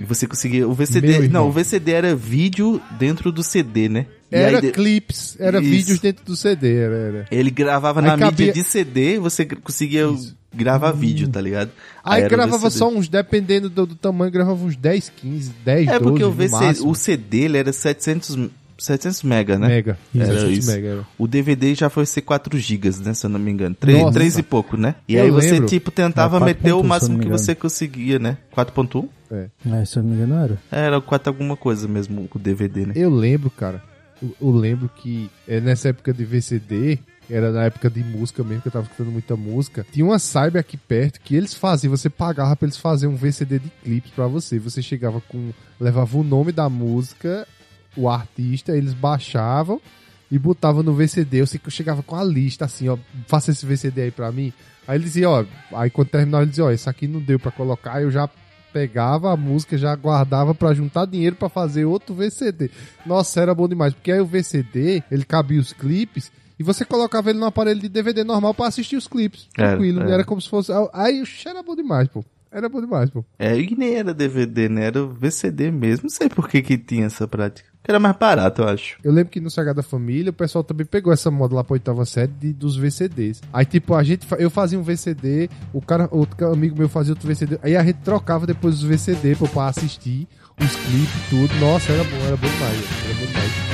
E você conseguia. O VCD. Não, o VCD era vídeo dentro do CD, né? E Era aí clips, era Isso. vídeos dentro do CD, era. era. Ele gravava Aí na cabia- mídia de CD, você conseguia gravar vídeo, tá ligado? Aí era o gravava só uns, dependendo do, do tamanho, gravava uns 10, 15, 10, É 12 porque o, VC, o CD ele era 700, 700 mega, né? Mega. Era 700 isso. mega, era. O DVD já foi ser 4 gigas, né? Se eu não me engano. 3, Nossa. 3 e pouco, né? E Eu aí você, lembro. tipo, tentava 4.1, meter o máximo que você conseguia, né? 4.1? É. É, se eu não me engano, era. Era 4 alguma coisa mesmo, o DVD, né? Eu lembro, cara. Eu, eu lembro que é, nessa época de VCD, era na época de música mesmo, que eu tava escutando muita música. Tinha uma Cyber aqui perto que eles faziam, você pagava pra eles fazerem um VCD de clipes pra você. Você chegava com. levava o nome da música, o artista, eles baixavam e botavam no VCD. Eu sei que eu chegava com a lista assim, ó, faça esse VCD aí pra mim. Aí ele dizia, ó, aí quando terminava ele dizia, ó, isso aqui não deu pra colocar, eu já pegava a música, já guardava pra juntar dinheiro pra fazer outro VCD. Nossa, era bom demais, porque aí o VCD, ele cabia os clipes e você colocava ele no aparelho de DVD normal pra assistir os clipes, tranquilo. era. Era, como se fosse. Aí o era bom demais, pô. Era bom demais, pô. É, e nem era DVD, né? Era VCD mesmo. Não sei por que que tinha essa prática. Que era mais barato, eu acho. Eu lembro que no Sagrada da Família o pessoal também pegou essa moda lá pra oitava série de, dos VCDs. Aí, tipo, a gente, eu fazia um VCD, o cara, outro amigo meu fazia outro VCD, aí a gente trocava depois os VCD pô, pra assistir os clipes e tudo. Nossa, era bom, era bom demais. Era bom demais.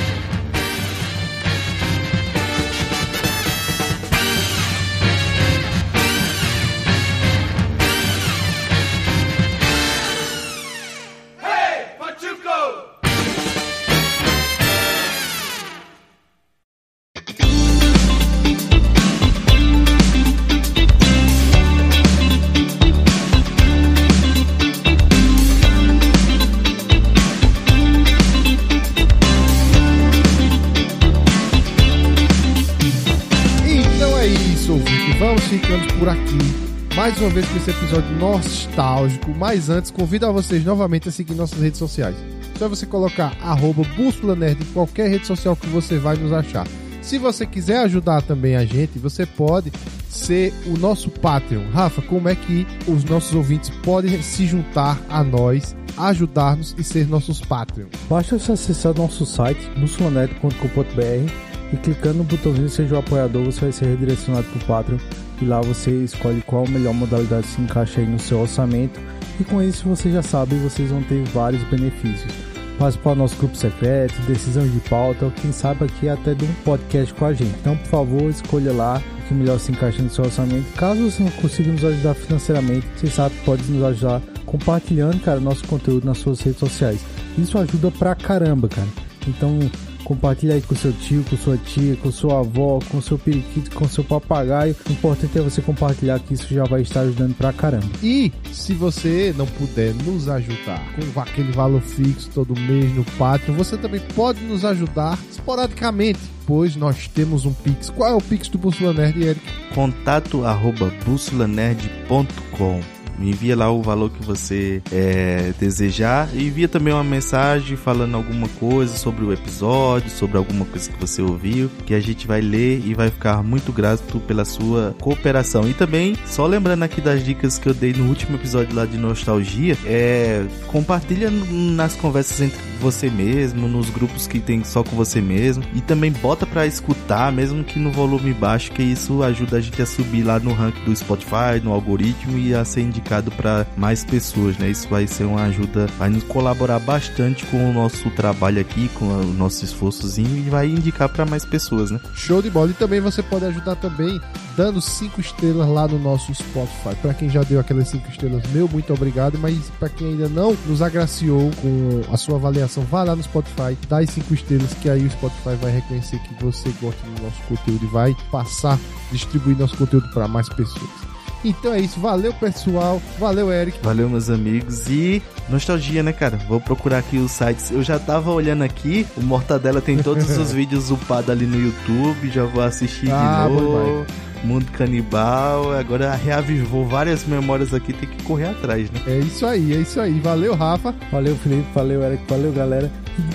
Mais uma vez com esse episódio nostálgico. Mas antes, convido a vocês novamente a seguir nossas redes sociais. Só você colocar arroba Bússola Nerd em qualquer rede social que você vai nos achar. Se você quiser ajudar também a gente, você pode ser o nosso Patreon. Rafa, como é que os nossos ouvintes podem se juntar a nós, ajudar-nos e ser nossos Patreons? Basta você acessar nosso site, musculanet.com.br e clicando no botãozinho Seja o Apoiador, você vai ser redirecionado para o Patreon e lá você escolhe qual melhor modalidade se encaixa aí no seu orçamento e com isso você já sabe, vocês vão ter vários benefícios. Participar do nosso grupo secreto, decisões de pauta, ou quem sabe aqui até de um podcast com a gente. Então, por favor, escolha lá o que melhor se encaixa no seu orçamento. Caso você não consiga nos ajudar financeiramente, você sabe que pode nos ajudar compartilhando, cara, nosso conteúdo nas suas redes sociais. Isso ajuda pra caramba, cara. Então, compartilha aí com seu tio, com sua tia, com sua avó, com seu periquito, com seu papagaio. O importante é você compartilhar que isso já vai estar ajudando pra caramba. E se você não puder nos ajudar com aquele valor fixo todo mês no Patreon, você também pode nos ajudar esporadicamente, pois nós temos um Pix. Qual é o Pix do Bússola Nerd, Eric? Contato arroba bussolanerd.com Me envia lá o valor que você é, desejar e envia também uma mensagem falando alguma coisa sobre o episódio, sobre alguma coisa que você ouviu, que a gente vai ler e vai ficar muito grato pela sua cooperação. E também, só lembrando aqui das dicas que eu dei no último episódio lá de nostalgia, é compartilha nas conversas entre você mesmo, nos grupos que tem só com você mesmo e também bota pra escutar, mesmo que no volume baixo, que isso ajuda a gente a subir lá no ranking do Spotify, no algoritmo e a ser indicado para mais pessoas, né? Isso vai ser uma ajuda, vai nos colaborar bastante com o nosso trabalho aqui, com o nosso esforçozinho e vai indicar para mais pessoas, né? Show de bola. E também você pode ajudar também dando cinco estrelas lá no nosso Spotify. Para quem já deu aquelas cinco estrelas, meu muito obrigado. Mas para quem ainda não nos agraciou com a sua avaliação, vá lá no Spotify, dá as cinco estrelas que aí o Spotify vai reconhecer que você gosta do nosso conteúdo e vai passar, distribuir nosso conteúdo para mais pessoas. Então é isso, valeu pessoal, valeu Eric. Valeu, meus amigos. E nostalgia, né, cara? Vou procurar aqui os sites. Eu já tava olhando aqui, o Mortadela tem todos os vídeos upados ali no YouTube. Já vou assistir Ah, de novo. Mundo Canibal. Agora reavivou várias memórias aqui, tem que correr atrás, né? É isso aí, é isso aí. Valeu, Rafa. Valeu, Felipe. Valeu, Eric. Valeu, galera.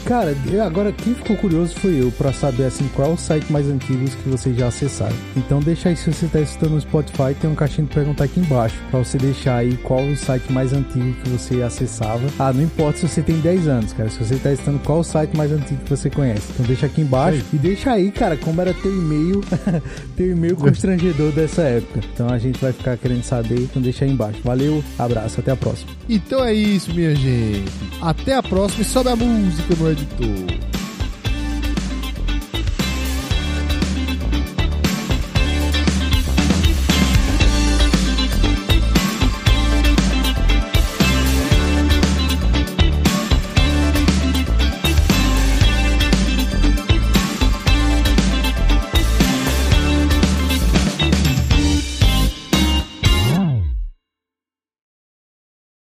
Cara, eu- agora quem ficou curioso foi eu pra saber assim qual é o site mais antigo que vocês já acessaram. Então deixa aí se você tá escutando no Spotify, tem um caixinho de perguntar aqui embaixo pra você deixar aí qual o site mais antigo que você acessava. Ah, não importa se você tem 10 anos, cara. Se você tá escutando qual o site mais antigo que você conhece. Então deixa aqui embaixo e deixa aí, cara, como era teu e-mail, teu e-mail constrangedor dessa época. Então a gente vai ficar querendo saber, então deixa aí embaixo. Valeu, abraço, até a próxima. Então é isso, minha gente. Até a próxima e sobe a música no editor.